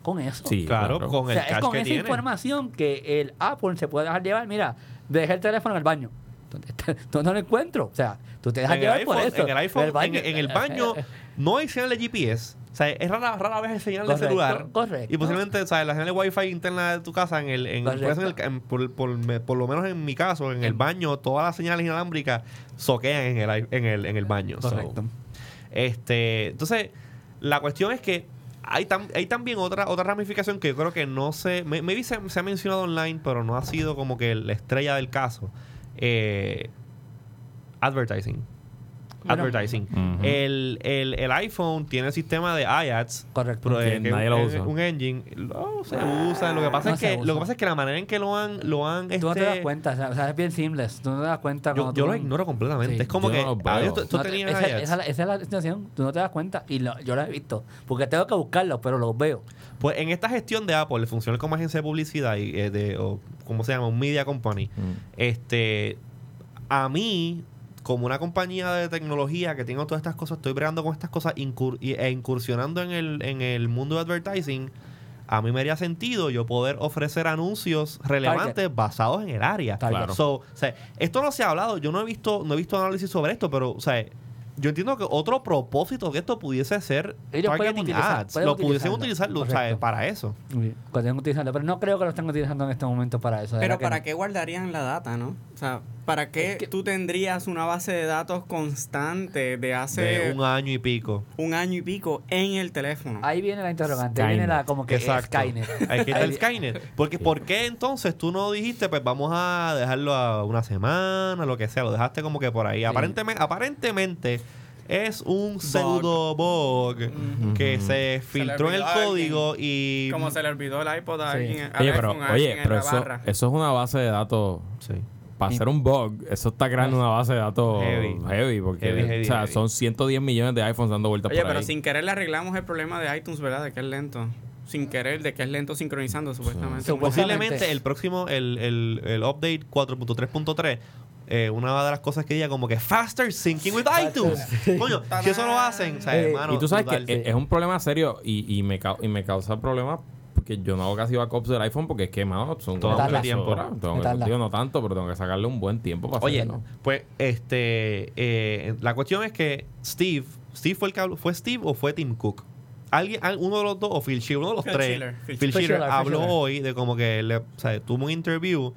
Con eso. Sí, claro, claro. con O el es con que esa tiene. información que el Apple se puede dejar llevar. Mira, dejé el teléfono en el baño. ¿Dónde, está? ¿Dónde lo encuentro? O sea, tú te dejas en el llevar por iPhone, eso. en el iPhone, en, baño. en el baño no hay señal de GPS. O sea, es rara, rara vez el señal de celular. correcto. Y posiblemente, o sea, la señal de Wi-Fi interna de tu casa, en el, en, el- por, por- me- por lo menos en mi caso, en el baño, todas las señales inalámbricas soquean en el, en el, en el baño. So, Correcto. este, entonces, la cuestión es que hay, tam- hay también otra otra ramificación que yo creo que no se... Maybe se, se ha mencionado online, pero no ha sido como que la estrella del caso. Eh, advertising. Advertising. El, el, el iPhone tiene el sistema de iAds. Correcto. pero, eh, Que nadie es lo un- usa. Un engine. No, se usa. Lo que pasa No es se que usa. lo que pasa es que la manera en que lo han lo han Tú no te das este, cuenta. O sea, es bien seamless. Tú no te das cuenta. yo, yo tú- lo ignoro completamente. Sí. Es como Yo que no lo adiós, tú, tú No te- tenías esa, iAds. esa- esa es la situación. Tú no te das cuenta. Y lo- yo lo he visto. Porque tengo que buscarlos, pero los veo. Pues en esta gestión de Apple, funciona como agencia de publicidad y eh, de, o como se llama, un media company. Mm. Este, a mí, como una compañía de tecnología que tengo todas estas cosas, estoy bregando con estas cosas incur- e incursionando en el, en el mundo de advertising. A mí me haría sentido yo poder ofrecer anuncios relevantes basados en el área. Claro. So, o sea, esto no se ha hablado, yo no he visto, no he visto análisis sobre esto, pero o sea, yo entiendo que otro propósito que esto pudiese ser Ellos pueden targeting utilizar- ads. pueden Lo pudiesen utilizarlo, o sea, para eso. Pueden utilizarlo. Pero no creo que lo estén utilizando en este momento para eso. Pero que ¿para qué guardarían la data, no? O sea, ¿para qué Es que- tú tendrías una base de datos constante de hace De un año y pico. un año y pico en el teléfono? Ahí viene la interrogante. Ahí viene la como que Exacto. Skynet. Ahí que está el Skynet. Porque, ¿por qué entonces tú no dijiste, pues vamos a dejarlo a una semana, lo que sea? Lo dejaste como que por ahí. Aparentemente, aparentemente es un pseudo bug que se filtró en el código y. Como se le olvidó el iPod a Sí. alguien, al Oye, pero, iPhone a oye, alguien en pero la eso, barra. eso es una base de datos. Sí. Para hacer un bug, eso está creando una base de datos Heavy. heavy. porque Heavy, heavy, o sea, heavy. son 110 millones de iPhones dando vueltas Oye, por pero ahí. sin querer le arreglamos el problema de iTunes, ¿verdad? De que es lento. Sin querer, de que es lento sincronizando, supuestamente. Posiblemente el próximo, el, el, el update 4.3.3, eh, una de las cosas que diga como que faster syncing with iTunes. Coño, si eso lo hacen, o sea, Eh, hermano, y tú sabes brutal. que es- es un problema serio y, y, me, y me causa problemas porque yo no hago casi backups del iPhone porque es que, mano, son mucho tres tiempo. Tengo que, digo, no tanto, pero tengo que sacarle un buen tiempo para Oye, hacerlo. pues este eh, la cuestión es que Steve, Steve fue el que habló- fue Steve o fue Tim Cook. alguien, al- uno de los dos, o Phil Schiller, uno de los Phil tres, Schiller, Phil Phil Schiller. Habló Schiller. hoy de como que le, o sea, tuvo un interview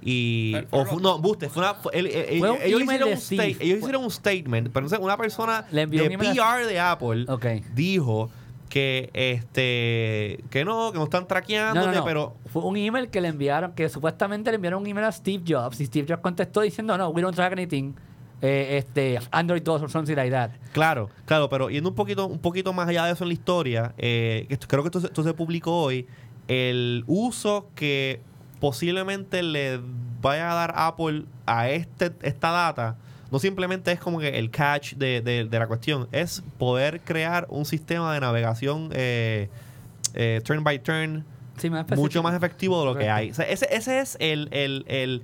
y o no, Buste, fue una fue- él- él- Fue un ellos email hicieron de un Steve. sta- ellos Fue- hicieron un statement, pero entonces una persona Le envió de un email a- PR de Apple dijo que este que no, que no están traqueándote, no, no. pero Fue un email que le enviaron, que supuestamente le enviaron un email a Steve Jobs y Steve Jobs contestó diciendo, no, we don't track anything. Eh, este, Android 2 or something like that. Claro, claro, pero yendo un poquito, un poquito más allá de eso en la historia, eh, esto- creo que esto, se- esto se publicó hoy, el uso que posiblemente le vaya a dar Apple a este, esta data, no simplemente es como que el catch de, de- de la cuestión, es poder crear un sistema de navegación eh, eh, turn by turn Sí, más específico. mucho más efectivo de lo que hay. O sea, ese, ese es el, el, el,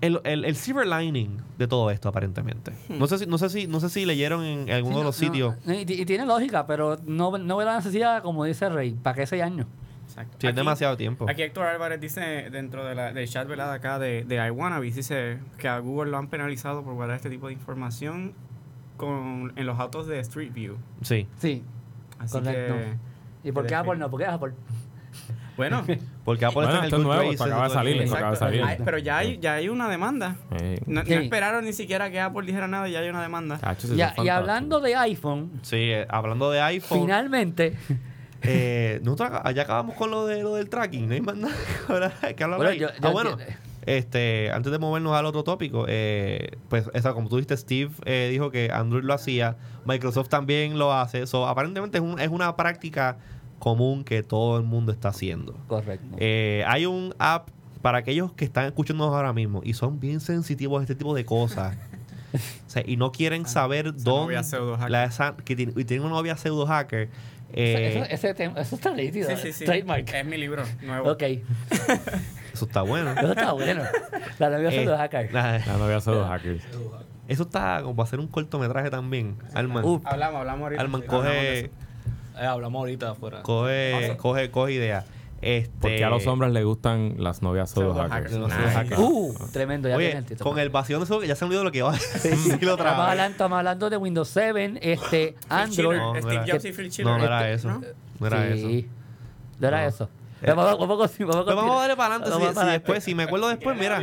el, el- el silver lining de todo esto, aparentemente. No sé si, no sé si, no sé si leyeron en alguno Sí, de los no, sitios. no, y, y tiene lógica, pero no, no veo la necesidad, como dice Rey, para que seis años. Exacto. Sí, es demasiado tiempo. Aquí Héctor Álvarez dice dentro de la, del chat velada acá de, de iWannabes, dice que a Google lo han penalizado por guardar este tipo de información con, en los autos de Street View. Sí. Sí. Así Correcto. que, ¿Y por qué. Apple no? ¿Por qué Apple? bueno, Porque Apple Bueno, está en el esto es good nuevo, de acaba de salir, acaba de salir. Ay, pero ya hay, ya hay una demanda. No, esperaron ni siquiera que Apple dijera nada, ya hay una demanda. Y, y hablando de iPhone, Sí, eh, hablando de iPhone. finalmente, eh, nosotros ya acabamos con lo, de, lo del tracking. No hay más nada ahora que hablar Bueno, ahí. yo- ah, bueno. Este, antes de movernos al otro tópico, eh, pues esa, como tú dijiste, Steve eh, dijo que Android lo hacía, Microsoft también lo hace. So, aparentemente es, un- es una práctica común que todo el mundo está haciendo. correcto. Eh, hay un app para aquellos que están escuchándonos ahora mismo y son bien sensitivos a este tipo de cosas. O sea, y no quieren saber Ah, esa dónde. la esa- que tiene, y tiene una novia pseudo hacker. Eh, eso, ese tema- eso está nítido. Sí, sí, sí. Trademark. Es mi libro nuevo. Ok, eso está bueno. eso está bueno. La novia Eh, lo hacker. la- La novia pseudo hackers. eso está como para hacer un cortometraje también. Alman. Hablamos, hablamos ahorita. Alman coge. Eh, hablamos ahorita afuera. coge, coge, coge idea. Este, Porque a los hombres les gustan las novias pseudo hackers. hackers. Los hackers. Uh, tremendo, ya tiene Oye, el título. con el vacío de eso, ya se me olvidó lo que iba a decir otra Estamos vez. hablando, estamos hablando de Windows 7, este, Android. No, Steve era- Jobs y Phil Schiller. No, no era Este, eso. ¿no? No era eso. sí. No era No. eso. Vamos, a darle para adelante. Si, después, si me acuerdo después, mira.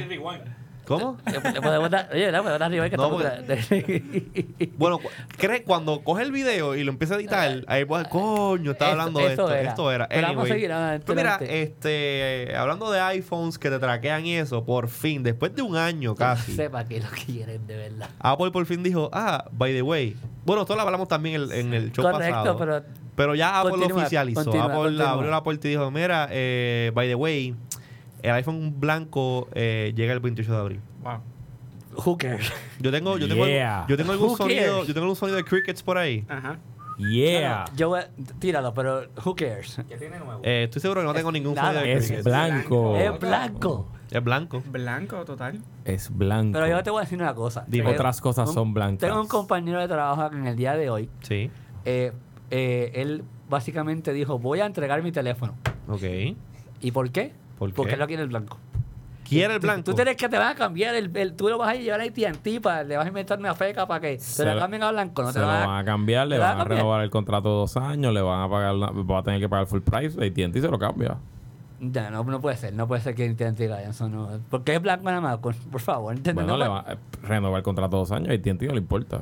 ¿Cómo? Le podemos dar, oye, le podemos dar arriba que No, Bueno, cree- cuando coge el video y lo empieza a editar, ahí pues, coño, Esto- hablando de esto. era. Esto era. Pero vamos a seguir adelante, Pues mira, este, hablando de iPhones que te traquean y eso, por fin, después de un año casi, Sepa que lo quieren de verdad. Apple por fin dijo, ah, by the way. Bueno, esto lo hablamos también en, en el show Correcto, pasado. pero Pero ya Apple lo oficializó. continúa, Apple continúa. abrió la puerta y dijo, mira, eh, by the way, el iPhone blanco eh, llega el 28 de abril. Wow. who cares? Yo tengo, yo tengo, Yeah. yo tengo algún Who sonido, cares? yo tengo algún sonido de crickets por ahí. Ajá. Yeah. Yo voy a- tíralo, pero who cares? ¿Qué tiene nuevo? Eh, estoy seguro que no tengo ningún nada. sonido de Es crickets. blanco. Es blanco. Es blanco. Blanco total. Es blanco. Pero yo te voy a decir una cosa. Dime. Otras cosas un- son blancas. Tengo un compañero de trabajo que en el día de hoy, Sí. eh, eh, él básicamente dijo, voy a entregar mi teléfono. Ok. ¿Y por qué? ¿Por qué? Porque él lo quiere el blanco. ¿Quiere el Tú- blanco? Tú tienes que te van a cambiar, el, el- tú lo vas a llevar a AT&T, para, le vas a inventar una feca para que Se te lo lo- cambien a blanco. No se te lo lo van a cambiar, le ¿Te lo van a cambiar? renovar el contrato dos años, le van a pagar, la- va a tener que pagar full price, AT&T se lo cambia. Ya, no, no puede ser, no puede ser que AT&T diga eso, no. Porque es blanco nada más, con- por favor. ¿entiendes? Bueno, No le puede- va a renovar el contrato dos años, AT&T no le importa.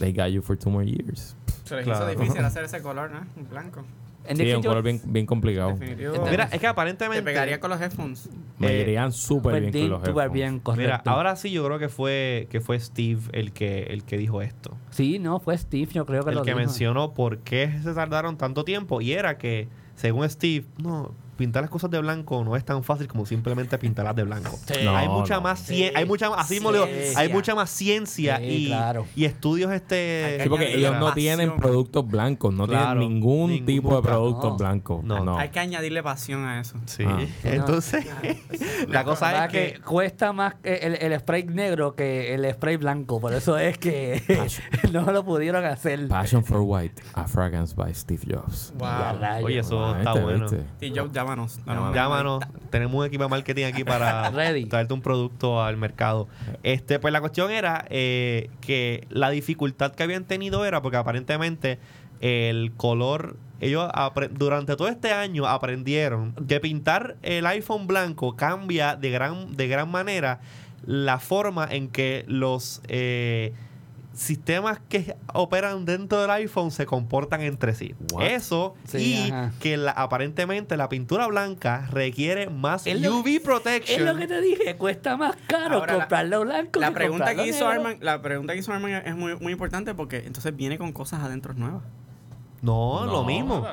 They got you for two more years. Se les Claro. hizo difícil hacer ese color, ¿no? Un blanco. En Sí, un color bien, bien complicado. Definitivo. Mira, es que te aparentemente. pegaría con los headphones. Me Eh, irían súper bien con los headphones. bien, correcto. Mira, ahora sí yo creo que fue que fue Steve el que el que dijo esto. Sí, no, fue Steve, yo creo que el lo que dijo. mencionó por qué se tardaron tanto tiempo y era que según Steve, no, pintar las cosas de blanco no es tan fácil como simplemente pintarlas de blanco. Sí. No, hay mucha no. más cien- Sí. hay mucha más, así digo, Ciencia. hay mucha más ciencia Sí, y, claro. y estudios este Sí, porque ellos no tienen productos blancos, no Claro, tienen ningún, ningún tipo de productos No. blancos. No. No. Hay que añadirle pasión a eso. Sí. Ah. Entonces, la cosa ¿Verdad es que, que cuesta más el, el spray negro que el spray blanco. Por eso es que no lo pudieron hacer. Passion for White, a fragrance by Steve Jobs. Ya, Wow. Oye, eso Ah, está ¿viste, bueno. viste? Sí, Joe, llámanos. Llámanos, tenemos un equipo de marketing aquí para Ready. traerte un producto al mercado. Este, pues la cuestión era eh, que la dificultad que habían tenido era porque aparentemente el color. Ellos durante todo este año aprendieron que pintar el iPhone blanco cambia de gran, de gran manera la forma en que los eh, sistemas que operan dentro del iPhone se comportan entre sí. What? Eso Sí, y ajá. que la- aparentemente la pintura blanca requiere más Es UV Es protection. lo que te dije, cuesta más caro Ahora, comprarlo blanco La que pregunta comprarlo que hizo negro. Arman, la pregunta que hizo Arman es muy, muy importante porque entonces viene con cosas adentro nuevas. No, lo mismo.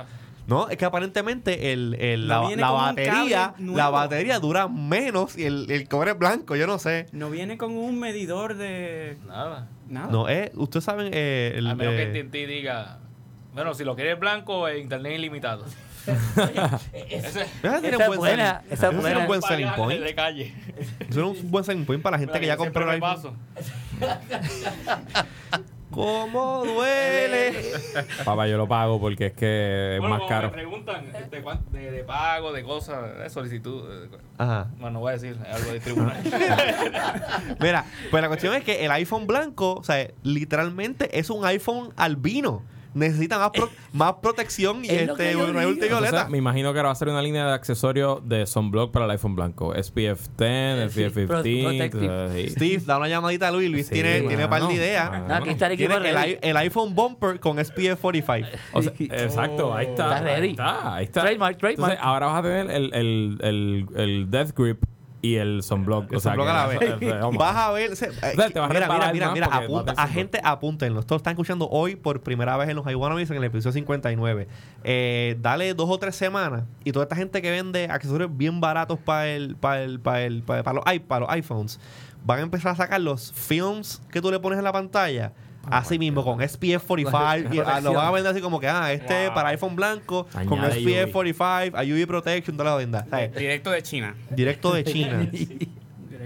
No, es que aparentemente el, el- No la, batería, la batería dura menos y el, el cobre es blanco, yo no sé. No viene con un medidor de Nada. nada. No, eh, ustedes saben eh, el, A menos eh, que AT&T diga, bueno, si lo quieres blanco, eh, internet ilimitado. Ese Esa tiene un es buen buena, selling- esa ese buena. un buen selling point. De calle. Eso es un buen selling point para la gente que ya compró el iPhone. ¿Cómo duele? Papá, yo lo pago porque es que es Bueno, más como caro. Me preguntan de, cuán- de, de pago, de cosas, de solicitud. de- Ajá. bueno, no voy a decir, es algo de tribunal. Mira, pues la cuestión es que el iPhone blanco, o sea, literalmente es un iPhone albino. Necesita más, pro- más protección y Es este ultravioleta. Entonces, me imagino que ahora va a ser una línea de accesorios de sunblock para el iPhone blanco. SPF 10, Sí, SPF pro- 15. protective. eh, sí. Steve, da una llamadita a Luis. Luis Sí, tiene, tiene par de mano. ideas. Aquí está el equipo Tiene el, el iPhone bumper con SPF 45. O sea, exacto, ahí está. Está ready. Ahí está, ahí está. Trademark, trademark. Entonces, ahora vas a tener el, el, el, el Death Grip y el sunblock. El o sea, sunblock a la vez. Vas a ver. se- eh, te vas mira, mira, mira, mira, apunta, a gente, apúntenlo. Esto lo están escuchando hoy por primera vez en los iWannabes en el episodio 59. Eh, dale dos o tres semanas y toda esta gente que vende accesorios bien baratos para el, para el, para el, para, los, para los iPhones van a empezar a sacar los films que tú le pones en la pantalla. Así mismo, con SPF 45, y, ah, lo van a vender así como que, ah, este para iPhone blanco, con SPF UV. 45, a UV Protection, toda la venda. ¿sabes? Directo de China. Directo de China.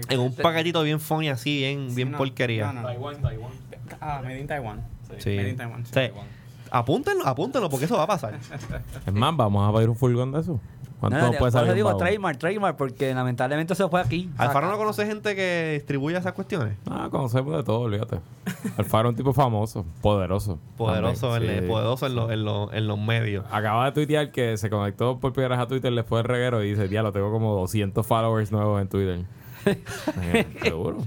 en un paquetito bien funny así, bien, bien no, porquería. no, no. Taiwán, Taiwán. Ah, Made in Taiwan. Sí. Made in Taiwan. sí. Sí. Apúntenlo, apúntenlo, porque eso va a pasar. Es más, vamos a pedir un furgón de eso. ¿Cuánto No, no, puede salir? un digo trademark, trademark, porque lamentablemente se fue aquí. Alfaro no conoce gente que distribuye esas cuestiones. Ah, conocemos de todo, olvídate. Alfaro es un tipo famoso, poderoso. Poderoso, también, en, sí. poderoso en, los- en, los- en los medios. Acaba de tuitear que se conectó por primera vez a Twitter, le fue el reguero y dice, ya lo tengo como 200 followers nuevos en Twitter. Seguro.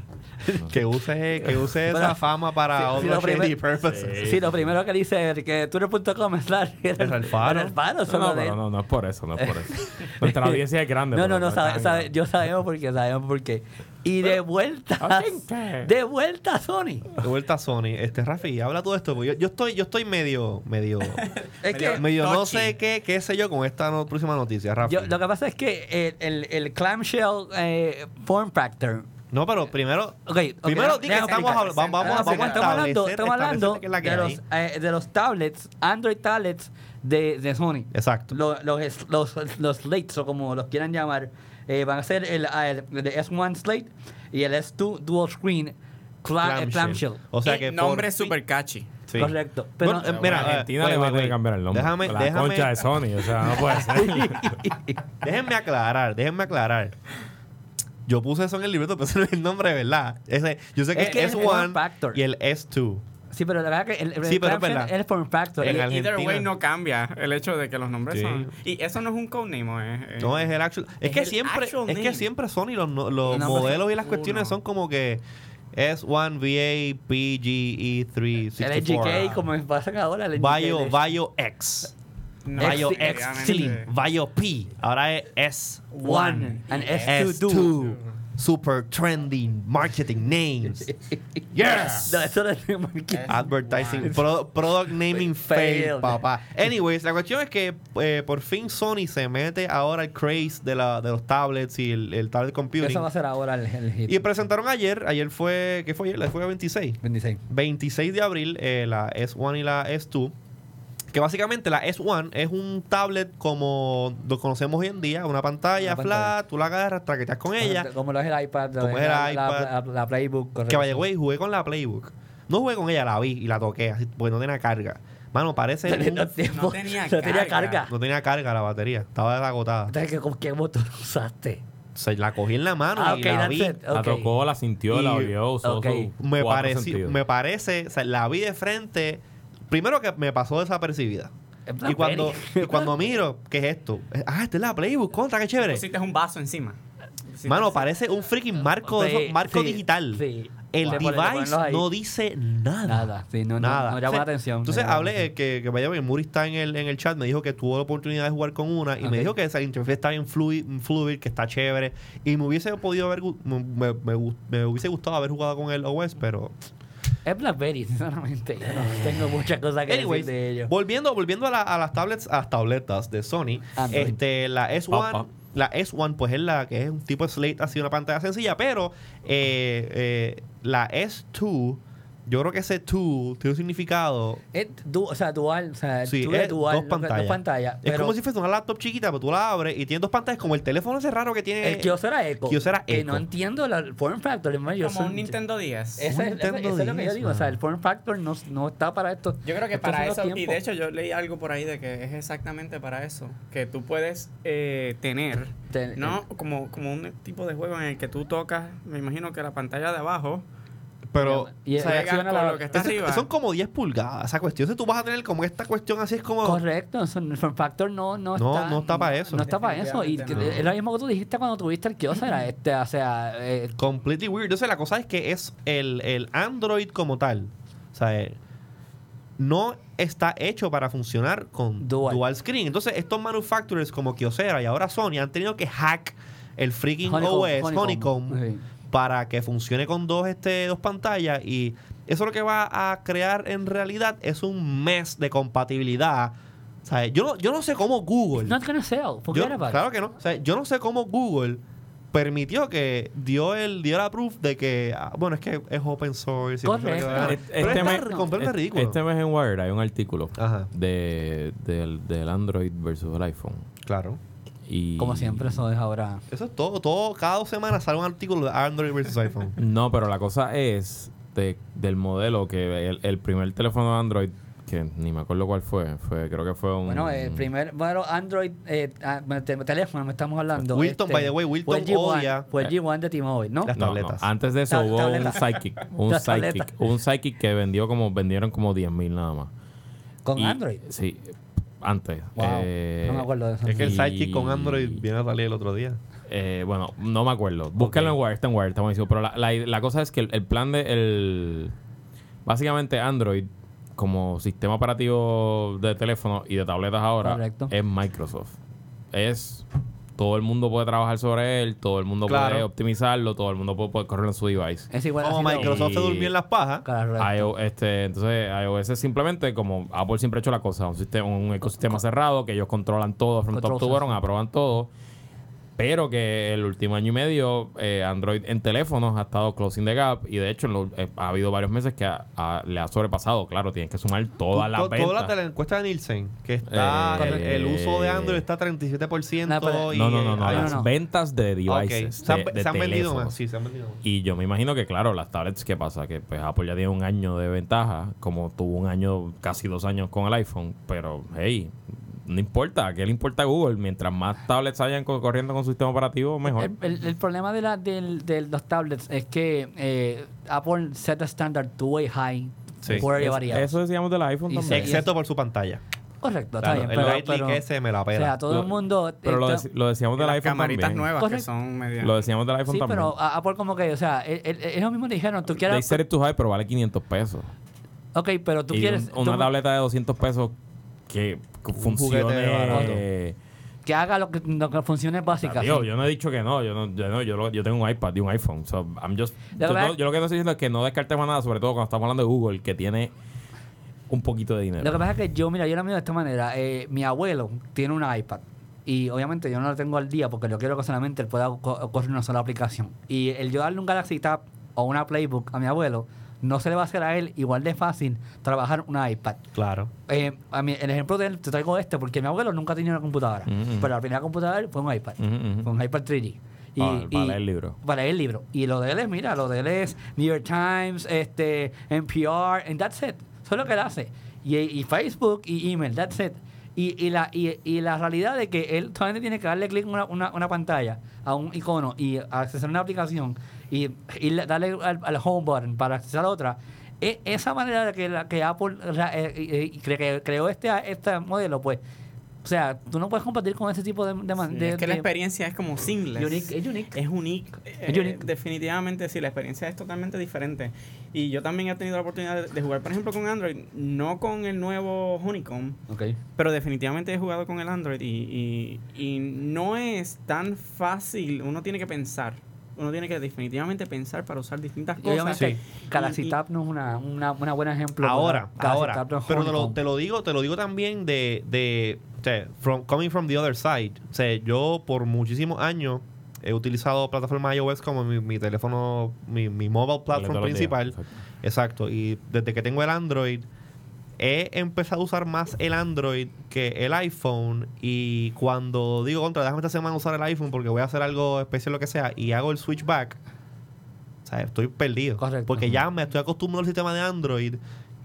Que use, que use esa fama para si- si otros lo shady purposes. Sí, lo primero que dice es que twitter.com Es Alfaro. Alfaro, No, solo no, de pero él. no, no es por eso, no es por eso. Nuestra audiencia es grande. No, no, no, sabe, sabe- yo sabemos por qué, sabemos por qué. Y de vuelta, de vuelta a Sony. De vuelta a Sony. Este, Rafi, habla todo esto. porque Yo, yo estoy, yo estoy medio, medio, Es que medio no sé qué, qué sé yo con esta no- próxima noticia, Rafi. yo- lo que pasa es que el, el, el clamshell eh, form factor No, pero primero, primero di que estamos hablando, vamos, vamos, vamos a estamos hablando, estamos hablando establecer qué es la que de, los, eh, de los tablets, Android tablets de, de Sony. Exacto. Los, los, los, los slates, o como los quieran llamar, eh, van a ser el, el, el S1 Slate y el S2 Dual Screen eh, Clamshell. O sea que nombre por fin- super catchy. Sí. Correcto. Pero, Bueno, eh, mira, Argentina le va a tener que cambiar el nombre. Déjame, la déjame, concha de Sony, o sea, no puede ser. déjenme aclarar, déjenme aclarar. Yo puse eso en el libreto, pero ese no es el nombre de verdad. Ese, yo sé que Es es, que es el S1 form factor. y el S2. Sí, pero la verdad que el, el Sí, pero es el form factor. En Y- Argentina. Either way no cambia el hecho de que los nombres Sí. son. Y eso no es un codename, ¿o es? es- No es el actual. Es, Es que siempre, es que siempre Sony los, no- los nombre modelos y las cuestiones son como que S1 VA PGE3 el LGK, como pasa ahora, el Bio. Bio X. No, Bio X-. Slim. Bio P. Ahora es S1. One. And S2. S2. Super trending marketing names. Yes. No, eso no es Advertising, pro- product naming fail, papá. Anyways, la cuestión es que eh, por fin Sony se mete ahora el craze de, la, de los tablets y el, el tablet computing. Eso va a ser ahora el, el hit. Y presentaron ayer, ayer fue, ¿qué fue ayer? Fue el 26. 26. 26 de abril, eh, la S1 y la S2. Que básicamente la S1 es un tablet como lo conocemos hoy en día, una pantalla Una flat, pantalla. tú la agarras, traqueteas con ella. Como lo es el iPad. Como es el la, iPad. La, la- la Playbook. correcto. Que vaya, güey, jugué con la Playbook. No jugué con ella, la vi y la toqué, así, porque no tenía carga. Mano, parece. un- No, tiempo- No tenía no tenía carga. carga. no tenía carga la batería, estaba agotada. Entonces, ¿qué- ¿con qué botón usaste? Se la cogí en la mano Ah, y la vi. La tocó, la sintió, la olió, usó Me, cuatro pareci- sentidos. me parece, o sea, la vi de frente, primero que me pasó desapercibida. Es Y cuando, y cuando miro, ¿qué es esto? Ah, esta es la Playbook, contra, qué chévere. Pusiste un vaso encima. Mano, parece un freaking marco, de Sí, esos- marco sí, digital. sí. El device no dice nada. Nada, sí, no, no- nada. no llama la atención, Entonces hablé atención. que, que vaya bien, Muri está en el, en el chat, me dijo que tuvo la oportunidad de jugar con una y me dijo que esa interfaz está bien fluid, fluid, que está chévere. Y me hubiese podido haber, me, me- me me hubiese gustado haber jugado con el OS, pero. Es Blackberry, sinceramente. Yo no tengo muchas cosas que Anyways, decir de ellos. volviendo, volviendo a, la- a las tablets, a las tabletas de Sony, Android. este, la S1, Ah, ah. la S1, pues es la que es un tipo de slate así, una pantalla sencilla, pero eh, eh, la S2, yo creo que ese 2 tiene un significado. Es du- o sea, dual, o sea, Sí, tú de es dual, dos que- pantallas. dos pantallas. Es pero como si fuese una laptop chiquita, pero tú la abres y tiene dos pantallas, como el teléfono ese raro que tiene. el Kyocera Echo. Kyocera Que Echo. no entiendo la- el form factor. hermano, yo Como soy- un Nintendo 10. Ese Un es, ese- Nintendo ese es lo que yo 10, digo. O sea, el form factor no, no está para esto. Yo creo que para eso, y de hecho yo leí algo por ahí de que es exactamente para eso, que tú puedes eh, tener, Te- ¿no? Como, como un tipo de juego en el que tú tocas, me imagino que la pantalla de abajo, pero. Y- y o sea, juegas reacciona con la- lo que está eso- arriba. son como 10 pulgadas esa cuestión. Entonces tú vas a tener como esta cuestión así, es como. Correcto, el form factor no, no, No, está. no está para eso. No está para eso. Y que- es lo mismo que tú dijiste cuando tuviste el Kyocera. Este, o sea, eh, Completely weird. Entonces la cosa es que es el, el Android como tal. O sea, eh, no está hecho para funcionar con Dual. dual, screen. Entonces estos manufacturers como Kyocera y ahora Sony han tenido que hack el freaking Honeycomb, OS, Honeycomb. Honeycomb, Sí. Para que funcione con dos, este, dos pantallas. Y eso lo que va a crear en realidad es un mes de compatibilidad. O sea, yo no, yo no sé cómo Google... Not gonna sell. Forget Yo- about claro que no. O sea, yo no sé cómo Google permitió que dio el dio la proof de que ah, bueno es que es open source Correcto. Este- pero este está mes- este- ridículo Este mes en Wired hay un artículo ajá de, del, del Android versus el iPhone. claro Y Como siempre, eso es ahora. eso es todo todo cada dos semanas sale un artículo de Android versus iPhone No, pero la cosa es de, del modelo que el, el primer teléfono de Android, que ni me acuerdo cuál fue, fue creo que fue un... Bueno, el primer modelo Android eh, ah, te- teléfono, me estamos hablando. este, Wilton, by the way, Wilton fue el G1, odia- Fue el G1 de T-Mobile, ¿no? Las No, no, tabletas. Antes de eso Ta- hubo tableta. un Psychic. Un Las tabletas. Psychic. Un Psychic que vendió como, vendieron como 10.000 nada más. Con Y- Android. Sí, antes. Wow. Eh, no me acuerdo de eso. es que el Sidekick con Android viene a salir el otro día Eh, bueno, no me acuerdo. Búscalo en Wire, está en Wire, está buenísimo. Pero la, la, la cosa es que el, el plan de. El, básicamente, Android, como sistema operativo de teléfono y de tabletas ahora, Correcto. es Microsoft. Es. Todo el mundo puede trabajar sobre él, todo el mundo Claro. puede optimizarlo, todo el mundo puede, puede correrlo en su device. Es igual como Microsoft se durmió en las pajas iO- este, entonces, iOS es simplemente como Apple siempre ha hecho la cosa, un sistema, un ecosistema cerrado que ellos controlan todo, from top Control to C, bottom, sí. aprueban todo. Pero que el último año y medio eh, Android en teléfonos ha estado closing the gap y de hecho en lo- eh, ha habido varios meses que ha- ha- le ha sobrepasado. Claro, tienes que sumar todas las To- todas las ventas. de la encuesta de Nielsen que está Eh, el, el uso de Android está 37% No, pero- y No, no, no, no, las no. ventas de devices, se han, de, de se han vendido teléfonos. más sí se han vendido más Y yo me imagino que, claro, las tablets, ¿qué pasa? Que pues Apple ya tiene un año de ventaja, como tuvo un año, casi dos años con el iPhone. Pero, hey, no importa, ¿qué le importa a Google? Mientras más tablets hayan co- corriendo con su sistema operativo, mejor. El, el- el problema de, la, del- de los tablets es que eh, Apple set the standard too way high Sí. for Es- eso decíamos del iPhone Y también. se- excepto por su pantalla Correcto, está bien. el Pero, pero- ese me la o pela sea, todo Lo- el mundo... Pero lo, lo decíamos del las iPhone camaritas también. nuevas que son medias. Lo decíamos del iPhone Sí, también. pero a- Apple como que, o sea, el- el- ellos mismos dijeron, tú They quieres... set it too high, pero vale 500 pesos. Ok, pero tú y quieres... un- una tú- tableta de 200 pesos que funcione... barato. que haga lo que, lo que funcione básica. Sí. yo no he dicho que no, yo no, yo, no, yo, lo- yo tengo un iPad y un iPhone. So, I'm just, yo, no- yo lo que estoy diciendo es que no descartemos nada, sobre todo cuando estamos hablando de Google, que tiene un poquito de dinero. Lo que pasa es que yo, mira, yo lo miro de esta manera. Eh, mi abuelo tiene un iPad. Y obviamente yo no lo tengo al día porque yo quiero que solamente él pueda co- correr una sola aplicación. Y el yo darle un Galaxy Tab o una Playbook a mi abuelo, no se le va a hacer a él igual de fácil trabajar una iPad. claro Eh, a mí, el ejemplo de él, te traigo este, porque mi abuelo nunca tenía una computadora. Ujú, ujú. Pero la primera computadora fue un iPad. Ujú. Fue un iPad 3D. Y, Para- para y- leer libros. Para leer libros. Y lo de él es, mira, lo de él es New York Times, este, NPR, and that's it. Eso es lo que él hace. Y, y Facebook y email, that's it. Y, y, la, y, y la realidad de que él solamente tiene que darle clic en una, una, una pantalla, a un icono y accesar a una aplicación y, y le- darle al, al home button para accesar a otra, e- esa manera de que, la, que Apple eh, eh, cre- que creó este, este modelo, pues, o sea, tú no puedes compartir con ese tipo de... de, Sí, de- es que la de- experiencia es como seamless. Unique, es unique. Es unique. Es Eh, unique. definitivamente sí, la experiencia es totalmente diferente. Y yo también he tenido la oportunidad de, jugar, por ejemplo, con Android, no con el nuevo Honeycomb, Ok. pero definitivamente he jugado con el Android y, y, y no es tan fácil. Uno tiene que pensar. Uno tiene que definitivamente pensar para usar distintas Y cosas. obviamente, Tab no es una, una, una buen ejemplo. Ahora, ahora. No es Pero te lo, te lo digo, te lo digo también de, de o sea, from, coming from the other side. O sea, yo por muchísimos años he utilizado plataforma iOS como mi, mi teléfono, mi, mi mobile platform días, principal. exacto. Exacto. Y desde que tengo el Android, he empezado a usar más el Android que el iPhone. Y cuando digo contra, déjame esta semana usar el iPhone porque voy a hacer algo especial, lo que sea, y hago el switchback, o sea, estoy perdido. Correcto. Porque ya me estoy acostumbrado al sistema de Android.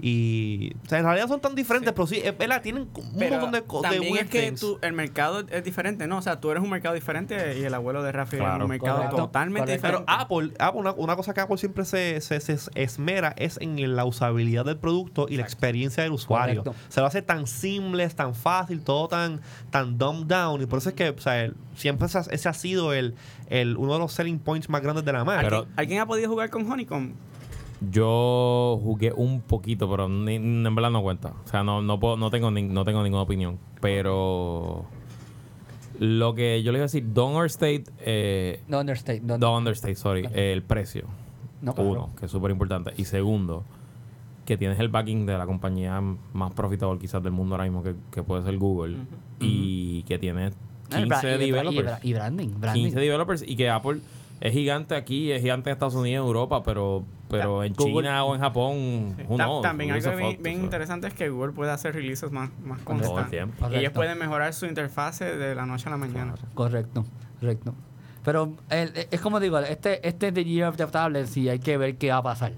Y, o sea, en realidad son tan diferentes, pero sí, es verdad, tienen un Pero montón de cosas. también es que tú- el mercado es diferente, ¿no? O sea, tú eres un mercado diferente y el abuelo de Rafi es Claro. un mercado Correcto. totalmente Correcto. Pero diferente. Apple, Apple una, una cosa que Apple siempre se, se- se esmera es en la usabilidad del producto y la experiencia del usuario. Correcto. Se lo hace tan simple, tan fácil, todo tan, tan dumbed down. Y por eso es que o sea, el- siempre ese, ha- ese ha sido el, el, uno de los selling points más grandes de la marca. Pero- ¿Alguien, alguien ha podido jugar con Honeycomb? Yo jugué un poquito, pero ni- en verdad no cuenta. O sea, no, no, puedo, no, tengo, ni- no tengo ninguna opinión. Pero lo que yo le iba a decir, don't understate, eh, No understate. No, don't understate, sorry, eh, el precio. no, claro. Uno, que es súper importante. Y segundo, que tienes el backing de la compañía más profitable quizás del mundo ahora mismo, que, que puede ser Google. Y que tienes Ah, el bra- 15 y el bra- y developers. Y branding. branding. 15 developers y que Apple es gigante aquí, es gigante en Estados Unidos, en Europa, pero, pero en Google- China o en Japón, Ta- knows? También algo bien, bien interesante es que Google puede hacer releases más, más Todo el constantes. tiempo. Y ellos Correcto. pueden mejorar su interfase de la noche a la mañana. Correcto, correcto. Pero el- es como digo, este, este es the year of the tablets y hay que ver qué va a pasar.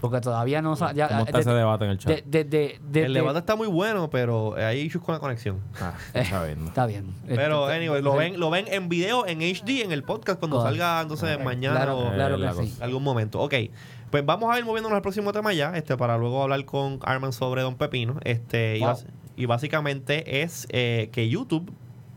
Porque todavía no ya, ¿Cómo está de- ese debate en el chat? de- de- de- de- el de- debate está muy bueno, pero hay issues con la conexión. Ah, está bien. Está bien. Pero, Este, anyway, lo sí. ven, lo ven en video, en HD, en el podcast, cuando Correcto. salga entonces mañana Claro, o claro sí. algún momento. Ok, pues vamos a ir moviéndonos al próximo tema ya, este, para luego hablar con Arman sobre Don Pepino. Este, y, Wow. bas- y básicamente es eh, que YouTube,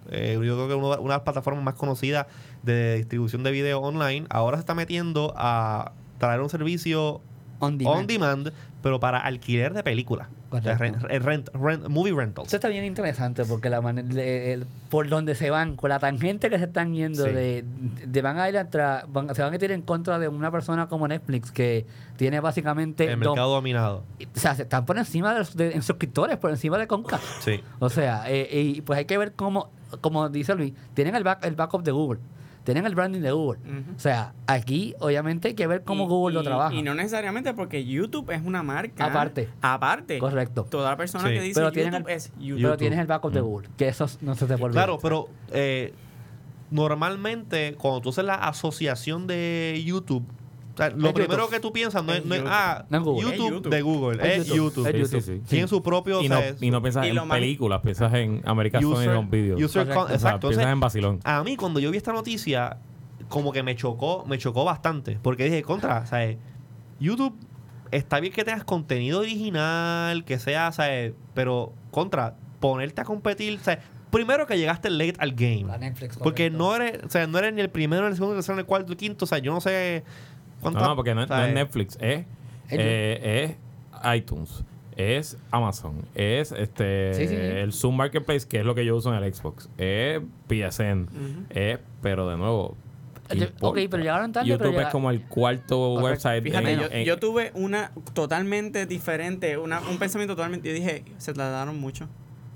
eh, yo creo que uno- una de las plataformas más conocidas de distribución de video online, ahora se está metiendo a traer un servicio On demand. on demand, pero para alquiler de películas. Correcto. rent- rent- rent- movie rentals. Esto está bien interesante porque la le- el- por donde se van, con la tangente que se están yendo, Sí. de, de van a ir atrás, van- se van a meter en contra de una persona como Netflix que tiene básicamente. El mercado dominado. o sea, se están por encima de, en suscriptores, por encima de Comcast. Sí. O sea, eh, y pues hay que ver cómo, como dice Luis, tienen el, back, el backup de Google, tienen el branding de Google. O sea, aquí obviamente hay que ver cómo Y- Google lo trabaja. Y no necesariamente porque YouTube es una marca. Aparte. Aparte. Correcto. Toda persona Sí. que dice Pero YouTube el- es YouTube. Pero tienes el backup de Google, que eso no se te vuelve. Claro, pero eh, normalmente cuando tú haces la asociación de YouTube, o sea, lo primero YouTube. que tú piensas no es, no ah. YouTube, de Google, es, YouTube. Es Sí, YouTube. sí, sí. Tienen su propio... Y o no, sea, y no piensas y en películas, piensas en American user, Sony Home Video. user Correcto. con- O sea, exacto. piensas Entonces, en vacilón. a mí cuando yo vi esta noticia, como que me chocó, me chocó bastante. Porque dije, contra, ¿sabes? YouTube está bien que tengas contenido original, que sea, ¿sabes? Pero, contra, ponerte a competir, ¿sabes? Primero que llegaste late al game. La Netflix. Porque no eres, o sea, no eres ni el primero, ni el segundo, ni el tercero, ni el cuarto, ni el quinto. O sea, yo no sé cuánto. No, no, porque no, es- o sea, no es Netflix, es, Es eh, es iTunes, es Amazon, es este Sí, sí, sí. el Zoom Marketplace, que es lo que yo uso en el Xbox, es PSN, es, pero de nuevo. ok, pero llegaron tarde, YouTube pero es como el cuarto website. Fíjate, en- yo, en- yo tuve una totalmente diferente, una, un pensamiento totalmente. Yo dije, se tardaron mucho.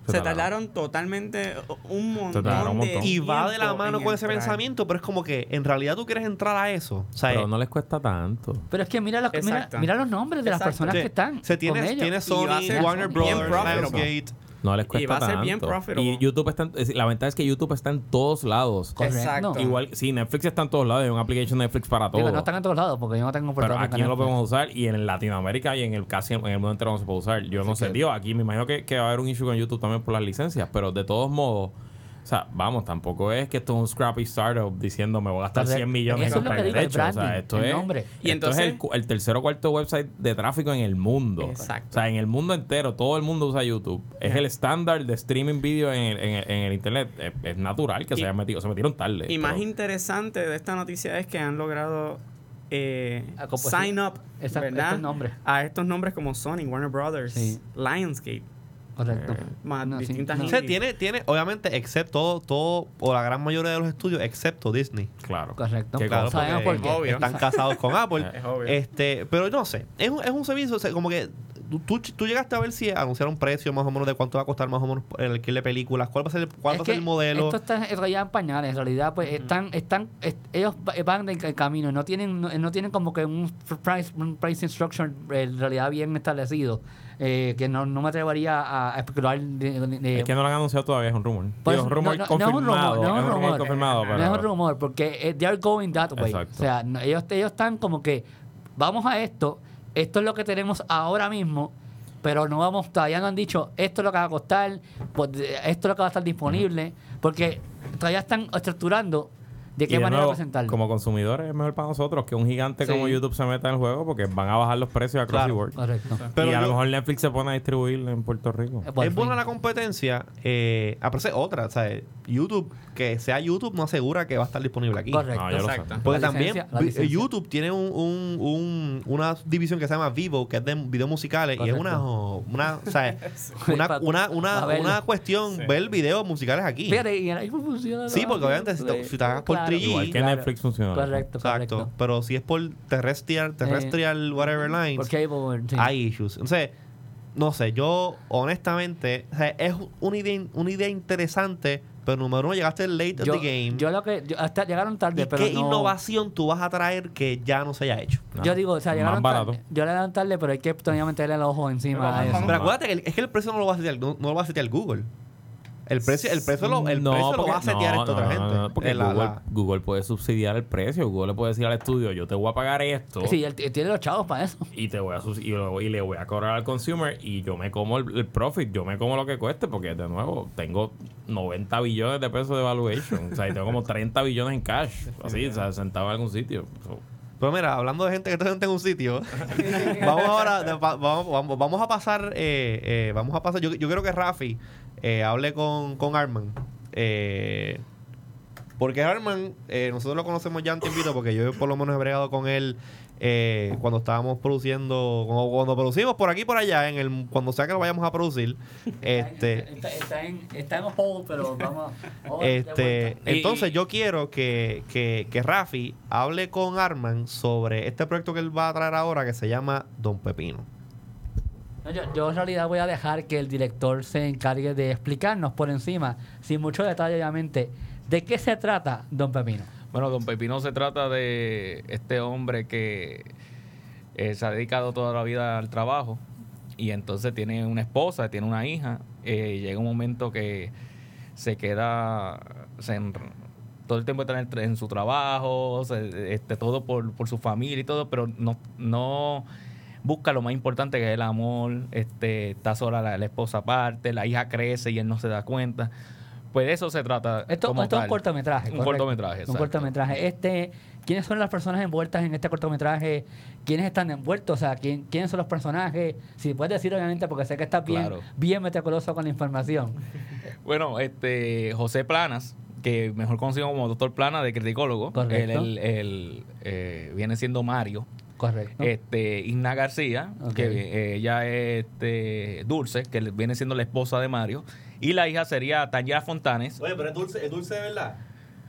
Se tardaron totalmente un montón. tardaron un de. Y va de la mano con ese entrar. pensamiento, pero es como que en realidad tú quieres entrar a eso. O sea, pero no les cuesta tanto. Pero es que mira los, mira, mira los nombres de las personas Sí. que están. se tiene, con ellos. tiene Sony, Warner Brothers. Lionsgate. No les cuesta va a ser tanto. bien profitable. Y YouTube está en- la ventaja es que YouTube está en todos lados. Correcto. Exacto. Igual, sí, Netflix está en todos lados, hay una application Netflix para todo. Digo, no están en todos lados porque yo no tengo Pero aquí no lo podemos usar y en Latinoamérica y en el casi en el mundo entero no se puede usar. Yo no sé, que- digo, aquí me imagino que, que va a haber un issue con YouTube también por las licencias, pero de todos modos, o sea, vamos, tampoco es que esto es un scrappy startup diciendo me voy a gastar Correcto. 100 millones en comprar el derechos. O sea, esto el es, nombre. Y esto entonces- es el, el tercer o cuarto website de tráfico en el mundo. Exacto. O sea, en el mundo entero, todo el mundo usa YouTube. Es el estándar de streaming video en el, en el- en el internet. Es, es natural que Y- se hayan metido. Se metieron tarde. Y más interesante de esta noticia es que han logrado eh, sign up Exacto, ¿verdad? estos nombres. a estos nombres como Sony, Warner Brothers, Sí. Lionsgate, Correcto. más No, sí, distintas no. O sea, tiene, tiene, obviamente, excepto todo, todo, o la gran mayoría de los estudios, excepto Disney. Claro. Correcto. Que Claro, Sabemos porque por qué. obvio. están casados con Apple. Es obvio. Este, pero no sé, es un, es un servicio, o sea, como que tú, tú, llegaste a ver si anunciaron un precio más o menos de cuánto va a costar más o menos el alquiler de películas, cuál va a ser el, cuál Es va a ser el modelo. Esto está en realidad en pañales. En realidad, pues están, están, est- ellos va- van en el camino. No tienen, no, no tienen como que un price, un price instruction en realidad bien establecido. Eh, que no, no me atrevería a, especular. De, Es que no lo han anunciado todavía, es un rumor. Digo, eso, un rumor no, no, no es un confirmado. rumor, no es un rumor. confirmado, no es un rumor, porque eh, they are going that way. Exacto. O sea, ellos, ellos están como que vamos a esto, esto es lo que tenemos ahora mismo, pero no vamos, todavía no han dicho esto es lo que va a costar, pues, esto es lo que va a estar disponible, porque todavía están estructurando de Y qué de manera nuevo, presentarlo. Como consumidores es mejor para nosotros que un gigante Sí. como YouTube se meta en el juego porque van a bajar los precios across Claro. board. Correcto. Pero y a lo mejor Netflix se pone a distribuir en Puerto Rico. Eh, por es buena la competencia, eh, aparece otra, o sea, YouTube, que sea YouTube no asegura que va a estar disponible aquí. Correcto. No, yo lo sé. Exacto. Porque La también licencia- licencia. YouTube tiene un, un- un- una división que se llama Vivo, que es de videos musicales, y es una, una, o sea, una, una, una, cuestión ver videos musicales aquí. Fíjate, y iPhone funciona. Sí, porque obviamente si te- si te hagas por 3G, Igual que claro. Netflix funciona. Correcto, Exacto. correcto. Pero si es por terrestrial, terrestrial whatever lines, Por cable, sí. hay issues. Entonces, no sé, yo honestamente, o sea, es una idea, una idea interesante, pero número uno, llegaste late yo, of the game. yo lo que. yo- hasta llegaron tarde, ¿Y pero. qué no- innovación tú vas a traer que ya no se haya hecho? No. Yo digo, o sea, llegaron tarde. Yo le dan tarde, pero hay que todavía meterle el ojo encima Pero a eso. Pero acuérdate que el- es que el precio no lo va a setear, no, no lo va a setear Google. El precio, el precio, lo, el No, precio lo porque- va a setear no, esta no, otra gente. no, porque Eh, la- Google, la- Google puede subsidiar el precio. Google le puede decir al estudio, yo te voy a pagar esto Sí, él, él tiene los chavos para eso. y te voy a y, lo- y le voy a cobrar al consumer y yo me como el, el profit, yo me como lo que cueste porque de nuevo tengo 90 billones de pesos de valuation, o sea, y tengo como 30 billones en cash, así, o sea, sentado en algún sitio. So, Pero mira, hablando de gente que está en un sitio, vamos ahora, vamos, vamos, vamos a pasar, eh, eh, vamos a pasar, yo, yo quiero que Rafi eh, hable con, con Arman. eh, porque Arman, eh, nosotros lo conocemos ya en tiempito, porque yo por lo menos he bregado con él eh, cuando estábamos produciendo, cuando, cuando producimos por aquí y por allá, en el, cuando sea que lo vayamos a producir. este Está, está en, está en hold, pero vamos. de Este, entonces Y- yo quiero que, que, que Rafi hable con Arman sobre este proyecto que él va a traer ahora que se llama Don Pepino. No, yo, yo en realidad voy a dejar que el director se encargue de explicarnos por encima, sin mucho detalle, obviamente, de qué se trata Don Pepino. Bueno, Don Pepino se trata de este hombre que eh, se ha dedicado toda la vida al trabajo y entonces tiene una esposa, tiene una hija. eh, llega un momento que se queda todo el tiempo está en, en su trabajo, se- este, todo por, por su familia y todo, pero no, no busca lo más importante que es el amor. Este, está sola la, la esposa aparte, la hija crece y él no se da cuenta. Pues de eso se trata. Esto, como esto es un cortometraje. Un correcto. cortometraje, Un exacto. cortometraje. Este, ¿Quiénes son las personas envueltas en este cortometraje? ¿Quiénes están envueltos? O sea, ¿quién, ¿quiénes son los personajes? Si puedes decir, obviamente, porque sé que estás bien, Claro. bien meticuloso con la información. Bueno, este José Planas, que mejor conocido como Doctor Plana de criticólogo, Correcto. él, él- él, eh, viene siendo Mario. Correcto. Este, Igna García, que eh, ella es este, Dulce, que viene siendo la esposa de Mario. Y la hija sería Tanya Fontanes. Oye, pero es dulce, es dulce de verdad.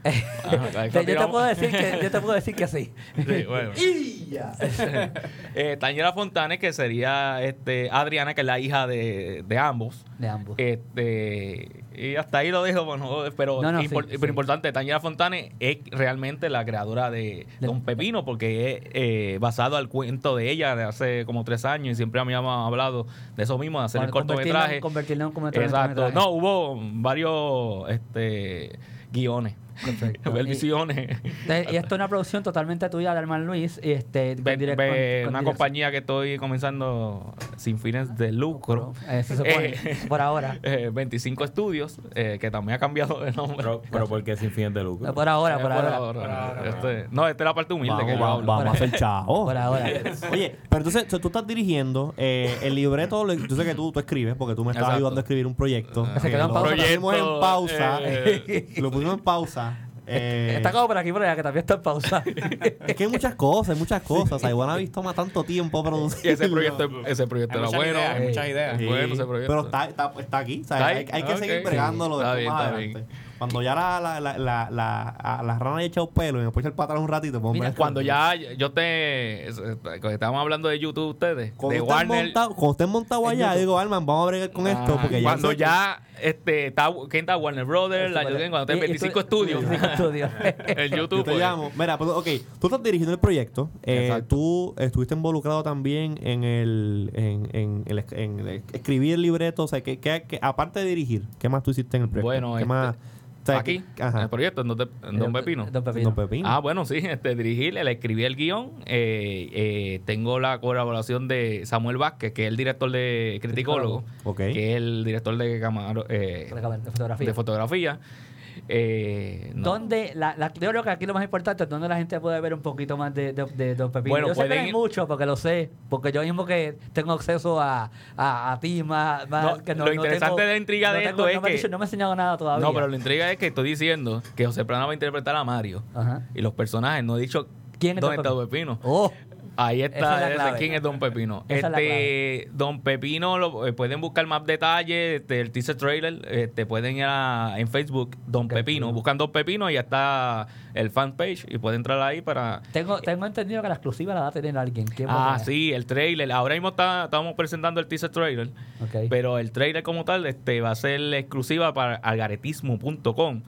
Ajá, yo, te puedo decir que, yo te puedo decir que sí. Sí, bueno. eh, Tanyera Fontanes, que sería este, Adriana, que es la hija de, de ambos. De ambos. Este, y hasta ahí lo dejo, bueno, pero, No, no, impor- sí, pero sí. importante, Tanyera Fontane es realmente la creadora de Don Pepino, porque es eh, basado al cuento de ella de hace como tres años y siempre me habíamos hablado de eso mismo, de hacer el Convertirlo- cortometraje. Convertirlo en un cortometraje. Exacto. No, hubo varios este, guiones. Perfecto. ver Y- visiones. y esto es una producción totalmente tuya de Herman Luis. Este, direct- con- con una dirección. compañía que estoy comenzando sin fines de lucro. Eh, se supone, Eh, por ahora. eh, 25 estudios, eh, que también ha cambiado de nombre. Pero, pero porque sin fines de lucro. Por ahora, por ahora. Este- no, esta es la parte humilde que Vamos, yo vamos, vamos a hacer chavo. Por ahora. Oye, pero entonces tú estás dirigiendo eh, el libreto, yo sé que tú, tú escribes porque tú me estás Exacto. ayudando a escribir un proyecto. Se quedó en lo pausa. pusimos en pausa. eh. lo pusimos en pausa. Eh, Está como por aquí por allá, que también está en pausa. es que hay muchas cosas, hay muchas cosas. Iguanavis toma tanto tiempo producir. Y ese proyecto, ese proyecto era bueno. ideas, hay muchas ideas. Bueno, ese proyecto. Pero está, está, está aquí. Hay, hay que seguir bregándolo Sí. Está después bien, más está adelante. bien. Cuando ya la, la, la, la, la, a- la rana haya echado pelo y me echar para atrás un ratito, pues, Mira, Cuando ya yo te. Cuando estábamos hablando de YouTube, ustedes. Cuando de estén Warner. montado, cuando estén montado allá, digo, Alman, vamos a bregar con esto. Ah, Porque ya cuando ya este, está, ¿quién está? Warner Brothers, la, cuando Y- y tú- 25 estudios. 25 estudios. el Yo YouTube. te pues. llamo. Mira, pues, ok, tú estás dirigiendo el proyecto. eh, tú estuviste involucrado también en el, en, en el, en el escribir el libreto. O sea, que, que- que- aparte de dirigir, ¿qué más tú hiciste en el proyecto? Bueno, ¿qué este, más? Sea, Aquí, que- en el proyecto, en Don, en Don Pepino. Don Pepino. Don Pepino. Ah, bueno, sí, este, dirigirle, le escribí el guion. eh, eh, tengo la colaboración de Samuel Vázquez, que es el director de Criticólogo, Ok. que es el director de, camaro- eh, De fotografía. de fotografía. Eh, no. ¿Dónde, la, la- yo creo que aquí lo más importante es donde la gente puede ver un poquito más de, de, de Don Pepino. Bueno, yo sé que hay ir- mucho, porque lo sé, porque yo mismo que tengo acceso a, a, a ti más, más No, que no lo interesante tengo- de la intriga de tengo- esto es me que- dicho- no me ha enseñado nada todavía. No, pero la intriga es que estoy diciendo que José Plana va a interpretar a Mario. Ajá. Y los personajes, no he dicho ¿Quién es dónde está? Don Pepino. Oh, Ahí es está, clave. quién es Don Pepino. Es este, Don Pepino lo, eh, pueden buscar más detalles, este, el teaser trailer, este, pueden ir a- en Facebook Don. Pepino, buscan Don Pepino y ya está el fanpage y pueden entrar ahí para tengo, tengo entendido que la exclusiva la va a tener alguien. ¿Quién va a Ah, sí, el trailer. Ahora mismo está, estamos presentando el teaser trailer. Ok. Pero el trailer como tal este, va a ser exclusiva para algaretismo.com.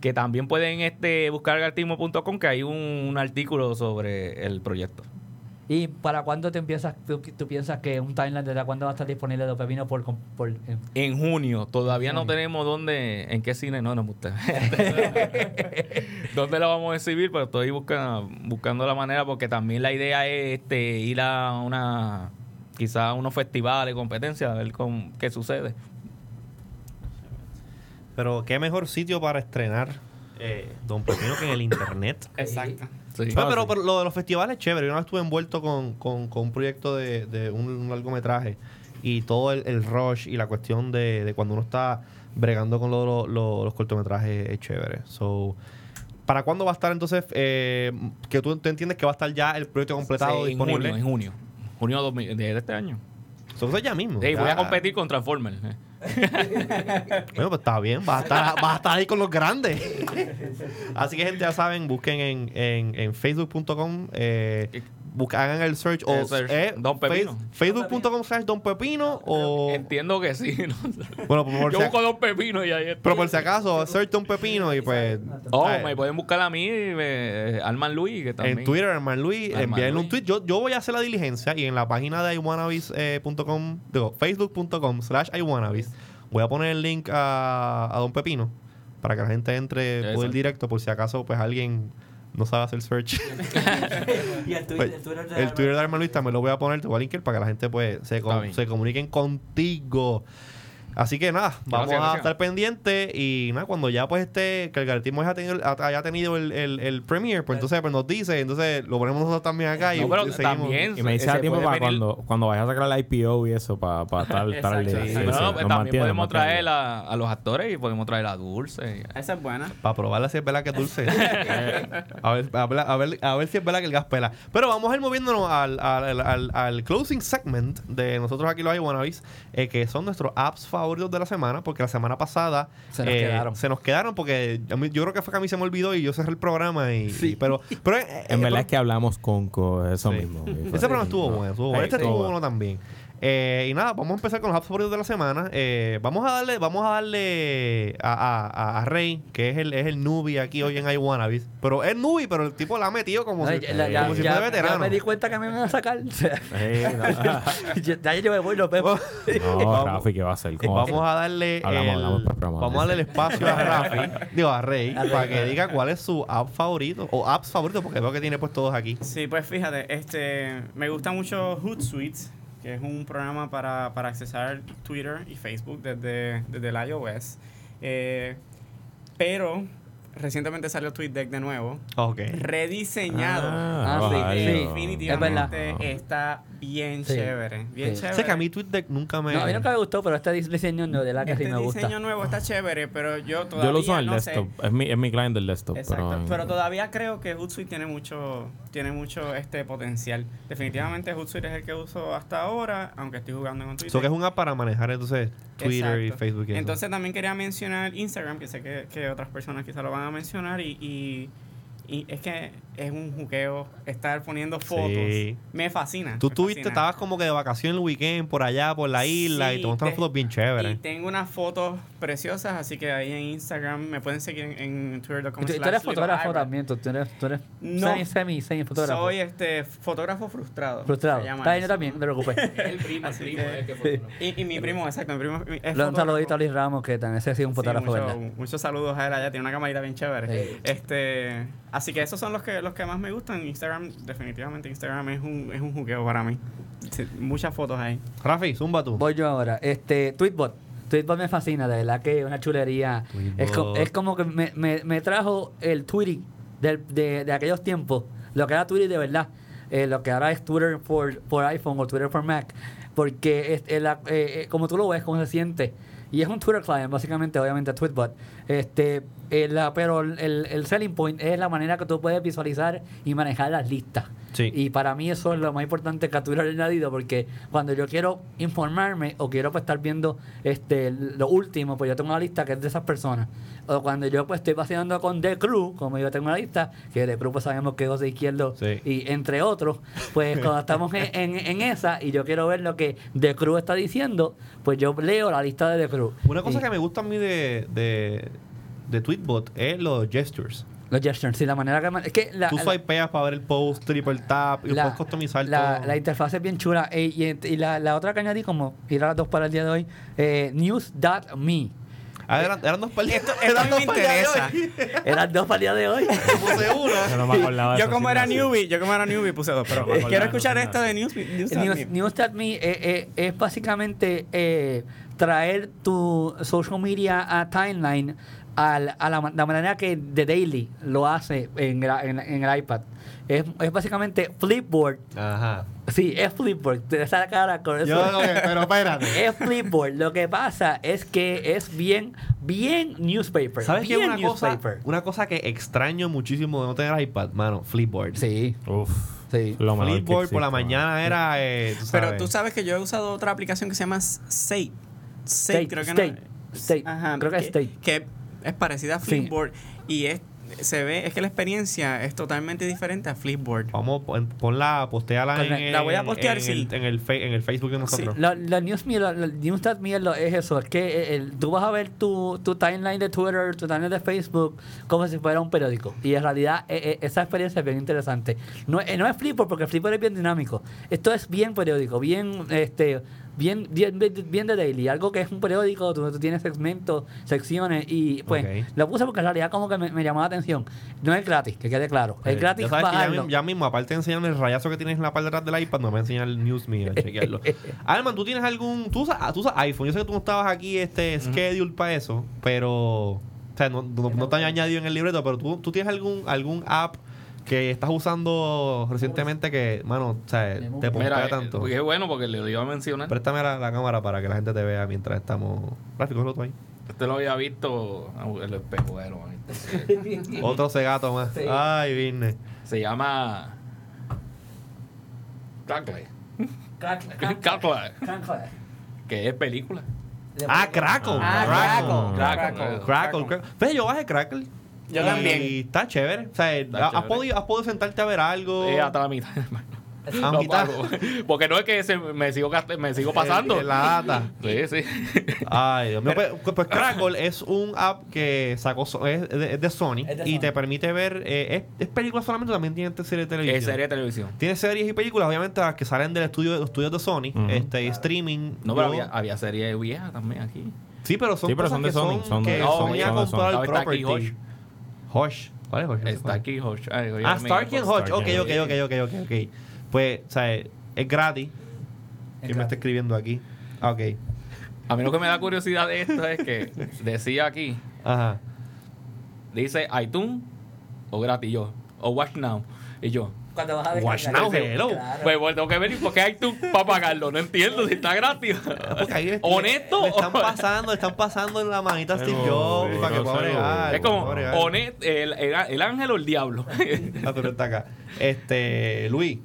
Que también pueden este, buscar algaretismo.com, que hay un, un artículo sobre el proyecto. ¿Y para cuándo te empiezas, tú, tú piensas que un timeline de cuándo va a estar disponible Don Pepino por, por eh, En junio, todavía no Junio. tenemos dónde, en qué cine, no, no me gusta. ¿Dónde lo vamos a exhibir? Pero estoy buscando, buscando la manera, porque también la idea es este, ir a una, quizás a unos festivales, competencias, a ver con, qué sucede. Pero qué mejor sitio para estrenar eh, Don Pepino que en el internet. Exacto. Sí. No, pero, pero lo de los festivales es chévere. Yo una vez estuve envuelto con, con- con un proyecto de, de un, un largometraje y todo el, el rush y la cuestión de, de cuando uno está bregando con lo- lo- lo- los cortometrajes es chévere. So, ¿Para cuándo va a estar entonces? eh, que tú, tú entiendes que va a estar ya el proyecto completado Sí, en disponible. junio, en junio. Junio 2000 de este año. So, eso es ya mismo. Sí, Ya- voy a competir con Transformers. Bueno, pues está bien, vas a estar, vas a estar ahí con los grandes. Así que, gente, ya saben, busquen en, en, en facebook.com, eh, busca- hagan el search o eh, Don Pepino. face- facebook.com slash Don Pepino o. Entiendo que sí. ¿no? Bueno, por Yo si, busco dos pepinos y ahí está. pero por si acaso, search Don Pepino y pues. Oh, eh, me pueden buscar a mí, eh, Alman Luis, que también. en Twitter, hermano Luis, envíenle un tweet. Yo, yo voy a hacer la diligencia y en la página de iwanabis.com, digo, facebook.com slash iwanabis, voy a poner el link a, a Don Pepino para que la gente entre por el directo por si acaso pues alguien no sabe hacer search. y el Pues, el Twitter de Arma Luis también lo voy a poner, te voy a linkar para que la gente pues se, com- se comuniquen contigo. Así que nada, vamos a gracias. estar pendientes y nada, cuando ya pues esté, que el Gartismo haya tenido, haya tenido el, el, el premiere, pues entonces pues nos dice, entonces lo ponemos nosotros también acá y, No, pero y seguimos. también Y me dice a tiempo para venir- cuando, cuando vayas a sacar el IPO y eso, para, para estar, estar al día. Exacto. Sí, Sí, sí, No, pues también mantiene, podemos traer a, a los actores y podemos traer a Dulce. Esa es buena. Para probarla si es verdad que es dulce. a, ver, a, ver, a, ver, a ver si es verdad que el gas pela. Pero vamos a ir moviéndonos al, al, al, al closing segment de nosotros aquí los iWannabes, eh, que son nuestros apps favoritos de la semana, porque la semana pasada Se nos eh, quedaron. se nos quedaron porque a mí- yo creo que fue que a mí se me olvidó y yo cerré el programa. Y, y- pero, pero, eh, En eh, verdad pero- es que hablamos con, con eso Sí. mismo. ese programa estuvo bueno, estuvo bueno. Este estuvo bueno también. Eh, y nada, vamos a empezar con los apps favoritos de la semana. Eh, vamos a darle, vamos a darle a, a, Rey, que es el, es el newbie aquí hoy en iWannabes. Pero es newbie, pero el tipo la ha metido como Ay, si, ya, ya- como si ya- fuera ya veterano. me di cuenta que me van a sacar. No, ya, ya yo me voy, nos vemos. no, Rafi, ¿qué va a hacer? ¿Cómo va a Vamos hacer? a darle Hablamos, el, hablamos vamos a darle el espacio a Rafi, digo a Rey, A Rey. para que diga cuál es su app favorito o apps favorito, porque veo que tiene pues todos aquí. Sí, pues fíjate, este, me gusta mucho Hootsuite, es un programa para, para accesar Twitter y Facebook desde, desde el iOS. Eh, pero recientemente salió TweetDeck de nuevo, Ok. rediseñado. Ah, Ah, sí, vaya. sí. Definitivamente Es verdad. está bien Sí. chévere. Bien Sí. chévere. Sé que a mí TweetDeck nunca me... No, a mí nunca me gustó, pero este dis- diseño de la que este sí me gusta. diseño nuevo está chévere, pero yo todavía Yo lo uso en el no desktop. sé. Es mi, es mi client del desktop. Exacto, pero, pero, todavía creo que Hootsuite tiene mucho, tiene mucho este potencial. Definitivamente Hootsuite es el que uso hasta ahora, aunque estoy jugando en Twitter. So que es un app para manejar entonces Twitter y. Facebook. y eso. Entonces también quería mencionar Instagram, que sé que, que otras personas quizás lo van a mencionar, y, y, y es que es un juqueo estar poniendo fotos. Sí. Me fascina. Tú me tuviste, fascina. estabas como que de vacación el weekend por allá, por la isla, y Sí, te mostraron te- fotos bien Y chéveres. tengo unas fotos preciosas, así que ahí en Instagram me pueden seguir en, en twitter.com. Y tú, tú eres fotógrafo también, tú, eres, tú eres No. semi, semi, semi fotógrafo. Soy este fotógrafo frustrado. frustrado. Está bien, yo también, no te preocupes. El primo, Así primo que- es el que. Y, y mi primo, exacto, mi primo es un saludito a Luis Ramos, que también ese ha sido un Sí, fotógrafo, mucho- ¿verdad? Muchos saludos a él allá, tiene una camarita bien chévere. Sí. Este, así que esos son los que los que más me gustan. Instagram, definitivamente Instagram es un, es un jugueo para mí. Sí, muchas fotos ahí. Rafi, zumba tú. Voy yo ahora. Este, Tweetbot. Tweetbot me fascina, de verdad que es una chulería. Es, co- es como que me, me, me trajo el tweeting del- de, de aquellos tiempos. Lo que era Twitter de verdad. Eh, lo que ahora es Twitter por, por iPhone o Twitter por Mac. Porque es, es la- eh, eh, como tú lo ves, cómo se siente. Y es un Twitter client, básicamente, obviamente, Tweetbot. Este, eh, la- pero el, el selling point es la manera que tú puedes visualizar y manejar las listas. Sí. Y para mí eso es lo más importante Twitter ha añadido, porque cuando yo quiero informarme o quiero pues, estar viendo este lo último, pues yo tengo una lista que es de esas personas. O cuando yo pues estoy paseando con The Crew, como yo tengo una lista, que The Crew pues sabemos que es José Izquierdo Sí. y entre otros, pues cuando estamos en, en- en esa y yo quiero ver lo que The Crew está diciendo, pues yo leo la lista de The Crew. Una cosa Y que me gusta a mí de, de, de Tweetbot es los gestures. Los gestures, sí, la manera que... Es que la, Tú la- swipeas para ver el post, triple tap, y lo puedes customizar la, todo. la interfaz es bien chula. Eh, y y la, la otra que añadí, como ir a las dos para el día de hoy, eh, news.me. Ah, eran, eran dos peleas. Esto, esto mí me interesa. Eran dos para el día de hoy. Puse una. Yo no me Yo como era newbie, yo como era newbie puse dos, pero No me quiero escuchar esa esto de news. news, News- News.me eh, eh, es básicamente eh, traer tu social media a timeline al- a la, la manera que The Daily lo hace en, el- en, en el iPad. Es, es básicamente Flipboard. Ajá. Sí, es Flipboard. Te esa cara con eso. Yo, pero espérate. Es Flipboard. Lo que pasa es que es bien, bien newspaper. ¿Sabes qué? Una cosa, una cosa que extraño muchísimo de no tener iPad, mano, Flipboard. Sí, Uf. sí. Lo que Flipboard por la mañana era. eh, tú Pero tú sabes que yo he usado otra aplicación que se llama State. State, creo que State, no. State. Creo que es State. Que es parecida a Sí. Flipboard y es se ve es que la experiencia es totalmente diferente a Flipboard. Vamos, pon- ponla, posteala en. La voy a postear, en, sí. el, en, el fe- en el Facebook de nosotros. La, la news la, la news lo- es eso, es que eh, el- tú vas a ver tu, tu timeline de Twitter, tu timeline de Facebook, como si fuera un periódico. Y en realidad eh, eh, esa experiencia es bien interesante. No, eh, no es Flipboard, porque Flipboard es bien dinámico. Esto es bien periódico, bien este bien bien, bien, de daily. Algo que es un periódico, donde tú tienes segmentos, secciones, y pues lo puse porque en realidad como que me, me llamó la atención. No es gratis, que quede claro. Es Eh, gratis ya sabes que ya, ya mismo, aparte de enseñarme el rayazo que tienes en la parte de atrás del iPad, no me enseñar el News Me a chequearlo. Alman, ¿tú tienes algún. Tú usas, tú usas iPhone. Yo sé que tú no estabas aquí, este, schedule para eso, pero. O sea, no, no, no te han añadido en el libreto, pero tú, tú tienes algún, algún app que estás usando recientemente que, mano, o sea, te pompea tanto. eh, qué bueno porque le iba a mencionar. Préstame la, la cámara para que la gente te vea mientras estamos. Cógelo tú ahí. Usted lo había visto en el espejuelo. manito. Otro cegato más. Sí. Ay, vine. Se llama. Crackle. Crack- crack- Crackle. crack- Que es película. Ah, Crackle. Ah, Crackle. Crackle. Crackle, Crackle. Pero yo bajé Crackle. Yo y también. está chévere. O sea, Está has, chévere. Podido, has podido sentarte a ver algo. Eh, hasta la mitad. Pago. Porque no es que se- me, sigo, me sigo pasando. Eh, La data. Sí, sí. Ay, Dios mío. Pues, pues Crackle es un app que sacó es de, es de Sony Es de y Sony. te permite ver eh, es, es películas solamente también tiene serie de televisión. Es serie de televisión. Tiene series y películas, obviamente las que salen del estudio de los estudios de Sony, este y streaming. No, pero había, había series viejas también aquí. Sí, pero son Sí, pero cosas son de que Sony, son que de- Sony ha son de comprado Sony. el property. Hosh. ¿Cuál es Hosh? Está aquí Hodge. Ay, oye, Ah, Starkey and Hodge. Ok, ok, ok, ok, ok, ok. Pues, o sea, es gratis. Es ¿Quién me está escribiendo aquí? Ah, Ok. A mí lo que me da curiosidad de esto es que decía aquí, Ajá. dice iTunes o gratis yo, o Watch Now. Y yo, Cuando vas a Watch descargar. now, hello. Claro. pues bueno, tengo que ver por qué iTunes para pagarlo. No entiendo si está gratis. Porque ahí le- ¿Honesto? Le están pasando, le están pasando en la manita a Steve Jobs sí, para que no pueda bregar. es como, honesto, el, el, el ángel o el diablo. Ah, pero está acá. Este, Luis,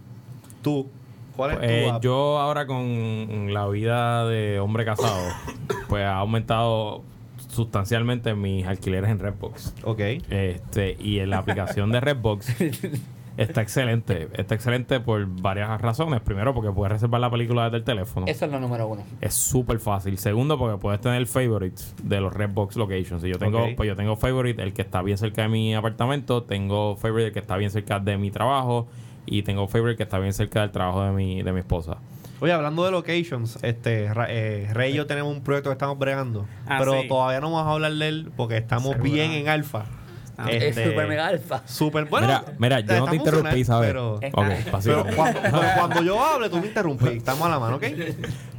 tú, ¿cuál es tu Eh, app? yo ahora con la vida de hombre casado, pues ha aumentado sustancialmente mis alquileres en Redbox. Ok. Este, y en la aplicación de Redbox está excelente. Está excelente por varias razones. Primero, porque puedes reservar la película desde el teléfono. Eso es lo número uno. Es súper fácil. Segundo, porque puedes tener favorites de los Redbox locations. Y yo tengo, pues yo tengo favorite el que está bien cerca de mi apartamento, tengo favorite el que está bien cerca de mi trabajo y tengo favorite que está bien cerca del trabajo de mi, de mi esposa. Oye, hablando de locations, este, Ra- eh, Rey y yo tenemos un proyecto que estamos bregando, Ah, pero sí. todavía no vamos a hablar de él porque estamos Seguro. bien en alfa. Ah. Es super mega alfa. Super bueno. mira, mira, yo no te interrumpí, ¿sabes? Pero, Ok, Está- vacilo. pero cuando, pero cuando yo hable, tú me interrumpes. Estamos a la mano, ¿ok?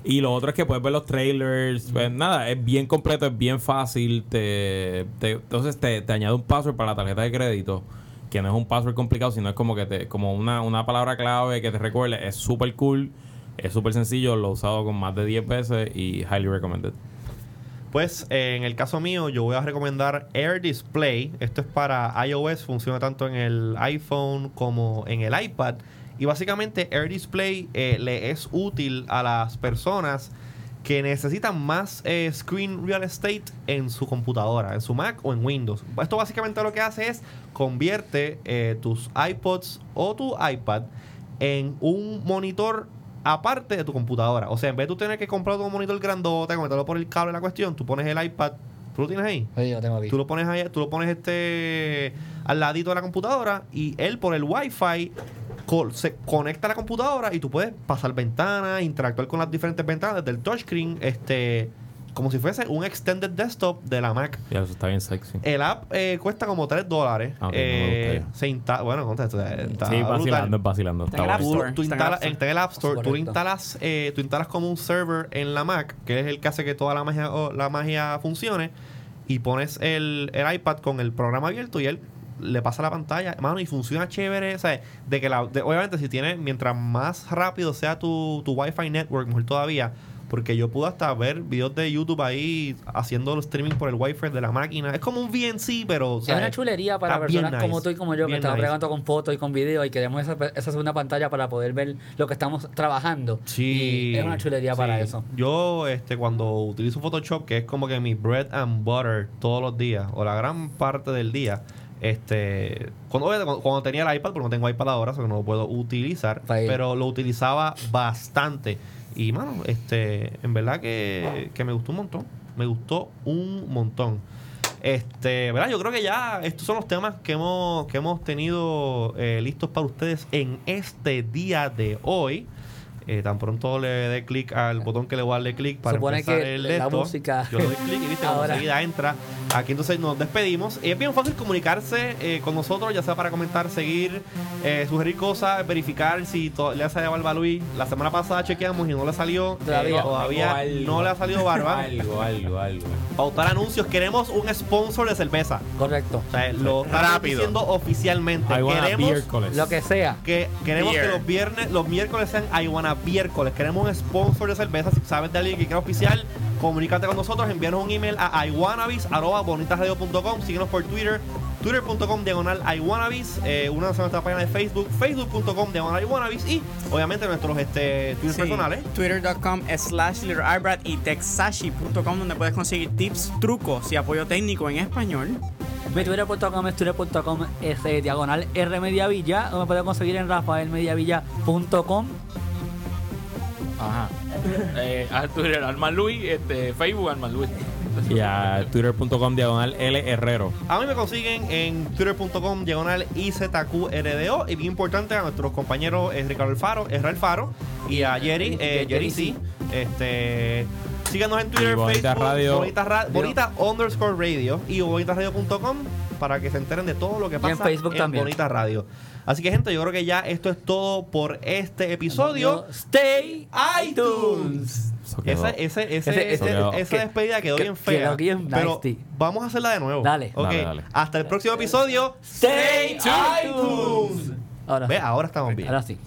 Y lo otro es que puedes ver los trailers. Pues nada, es bien completo, es bien fácil. Te, te- entonces te, te añade un password para la tarjeta de crédito. Que no es un password complicado, sino es como que te, como una, una palabra clave que te recuerde. Es súper cool, es súper sencillo. Lo he usado con más de 10 veces y highly recommended. Pues eh, en el caso mío, yo voy a recomendar Air Display. Esto es para iOS, funciona tanto en el iPhone como en el iPad. Y básicamente Air Display eh, le es útil a las personas que necesitan más eh, screen real estate en su computadora, en su Mac o en Windows. Esto básicamente lo que hace es convierte tus iPods o tu iPad en un monitor aparte de tu computadora. O sea, en vez de tú tener que comprar un monitor grandote, conectarlo por el cable la cuestión, tú pones el iPad, tú lo tienes ahí. Oye, yo tengo aquí. Tú lo pones ahí, tú lo pones este al ladito de la computadora y él por el Wi-Fi se conecta a la computadora y tú puedes pasar ventanas, interactuar con las diferentes ventanas desde el touchscreen, este como si fuese un extended desktop de la Mac. Y eso está bien sexy. El app eh, cuesta como 3 dólares. Ah, ok, no me Eh, ya. se instala, bueno, contesta, está sí, vacilando, es vacilando. Está Está en el App bueno. Tú, Store. tú Está en el instalas, App Store. está en el App Store, tú Correcto. instalas, eh, tú instalas como un server en la Mac, que es el que hace que toda la magia, o la magia funcione, y pones el, el iPad con el programa abierto y él le pasa la pantalla, mano, y funciona chévere, ¿sabes? De que la, de- obviamente si tienes, mientras más rápido sea tu, tu Wi-Fi network, mejor todavía, porque yo pude hasta ver videos de YouTube ahí haciendo el streaming por el Wi-Fi de la máquina. Es como un VNC, pero, Es una chulería para personas como tú y como yo que estamos nice. pregando con fotos y con video y queremos esa, esa segunda pantalla para poder ver lo que estamos trabajando. Sí. Y es una chulería para eso. Yo, este, cuando utilizo Photoshop, que es como que mi bread and butter todos los días, o la gran parte del día, este, cuando, tenía el iPad, porque no tengo iPad ahora, o sea que no lo puedo utilizar, pero lo utilizaba bastante. Y, mano, este, en verdad que, que me gustó un montón. Me gustó un montón. Este, ¿verdad? Yo creo que ya estos son los temas que hemos, que hemos tenido eh, listos para ustedes en este día de hoy. Eh, tan pronto le dé clic al botón que le voy a darle clic para Supone empezar que el la esto. música- Yo le doy clic y viste, Ahora. enseguida entra. Aquí entonces nos despedimos. Y es bien fácil comunicarse eh, con nosotros, ya sea para comentar, seguir, eh, sugerir cosas, verificar si le ha salido barba a Luis. La semana pasada chequeamos y no le salió. Todavía. Eh, todavía Algo. no le ha salido barba. Algo, algo, algo. Pautar anuncios. Queremos un sponsor de cerveza. Correcto. O sea, lo Rápido. diciendo oficialmente. I wanna Queremos. Lo que sea. que queremos Beer. que los viernes, los miércoles sean I wanna miércoles. Queremos un sponsor de cerveza. Si sabes de alguien que quiera oficial, comunícate con nosotros, envíanos un email a iwannabis@bonitasradio.com. Síguenos por Twitter, twitter.com diagonal iwannabis, eh, una de nuestra página de Facebook, facebook.com diagonal iwannabis y obviamente nuestros este Twitter Sí, personales. Twitter.com slash Little Eyebrat y texashi.com donde puedes conseguir tips, trucos y apoyo técnico en español. Mi twitter.com es twitter.com es diagonal R Mediavilla. O me puede conseguir en rafaelmediavilla.com. Ajá. Eh, a Twitter, Arman Luis, este, Facebook, Arman Luis. Y a twitter.com diagonal L Herrero. A mí me consiguen en twitter.com diagonal IZQRDO. Y bien importante a nuestros compañeros eh, Ricardo Alfaro, Israel Faro y a Jerry, eh, Jerry C. Este. Síganos en Twitter, Y Bonita Facebook, Radio. Bonita, Ra- Bonita underscore radio y bonitaradio.com para que se enteren de todo lo que en pasa Facebook también. Bonita Radio. Así que, gente, yo creo que ya esto es todo por este episodio. Stay iTunes. Quedó. Ese, ese, ese, Ese- quedó- esa que- despedida quedó que- bien fea. quedó bien pero nasty. vamos a hacerla de nuevo. Dale. Ok. Dale, dale. Hasta el próximo episodio. Stay iTunes. Ahora, Ve, ahora estamos bien. ahora sí.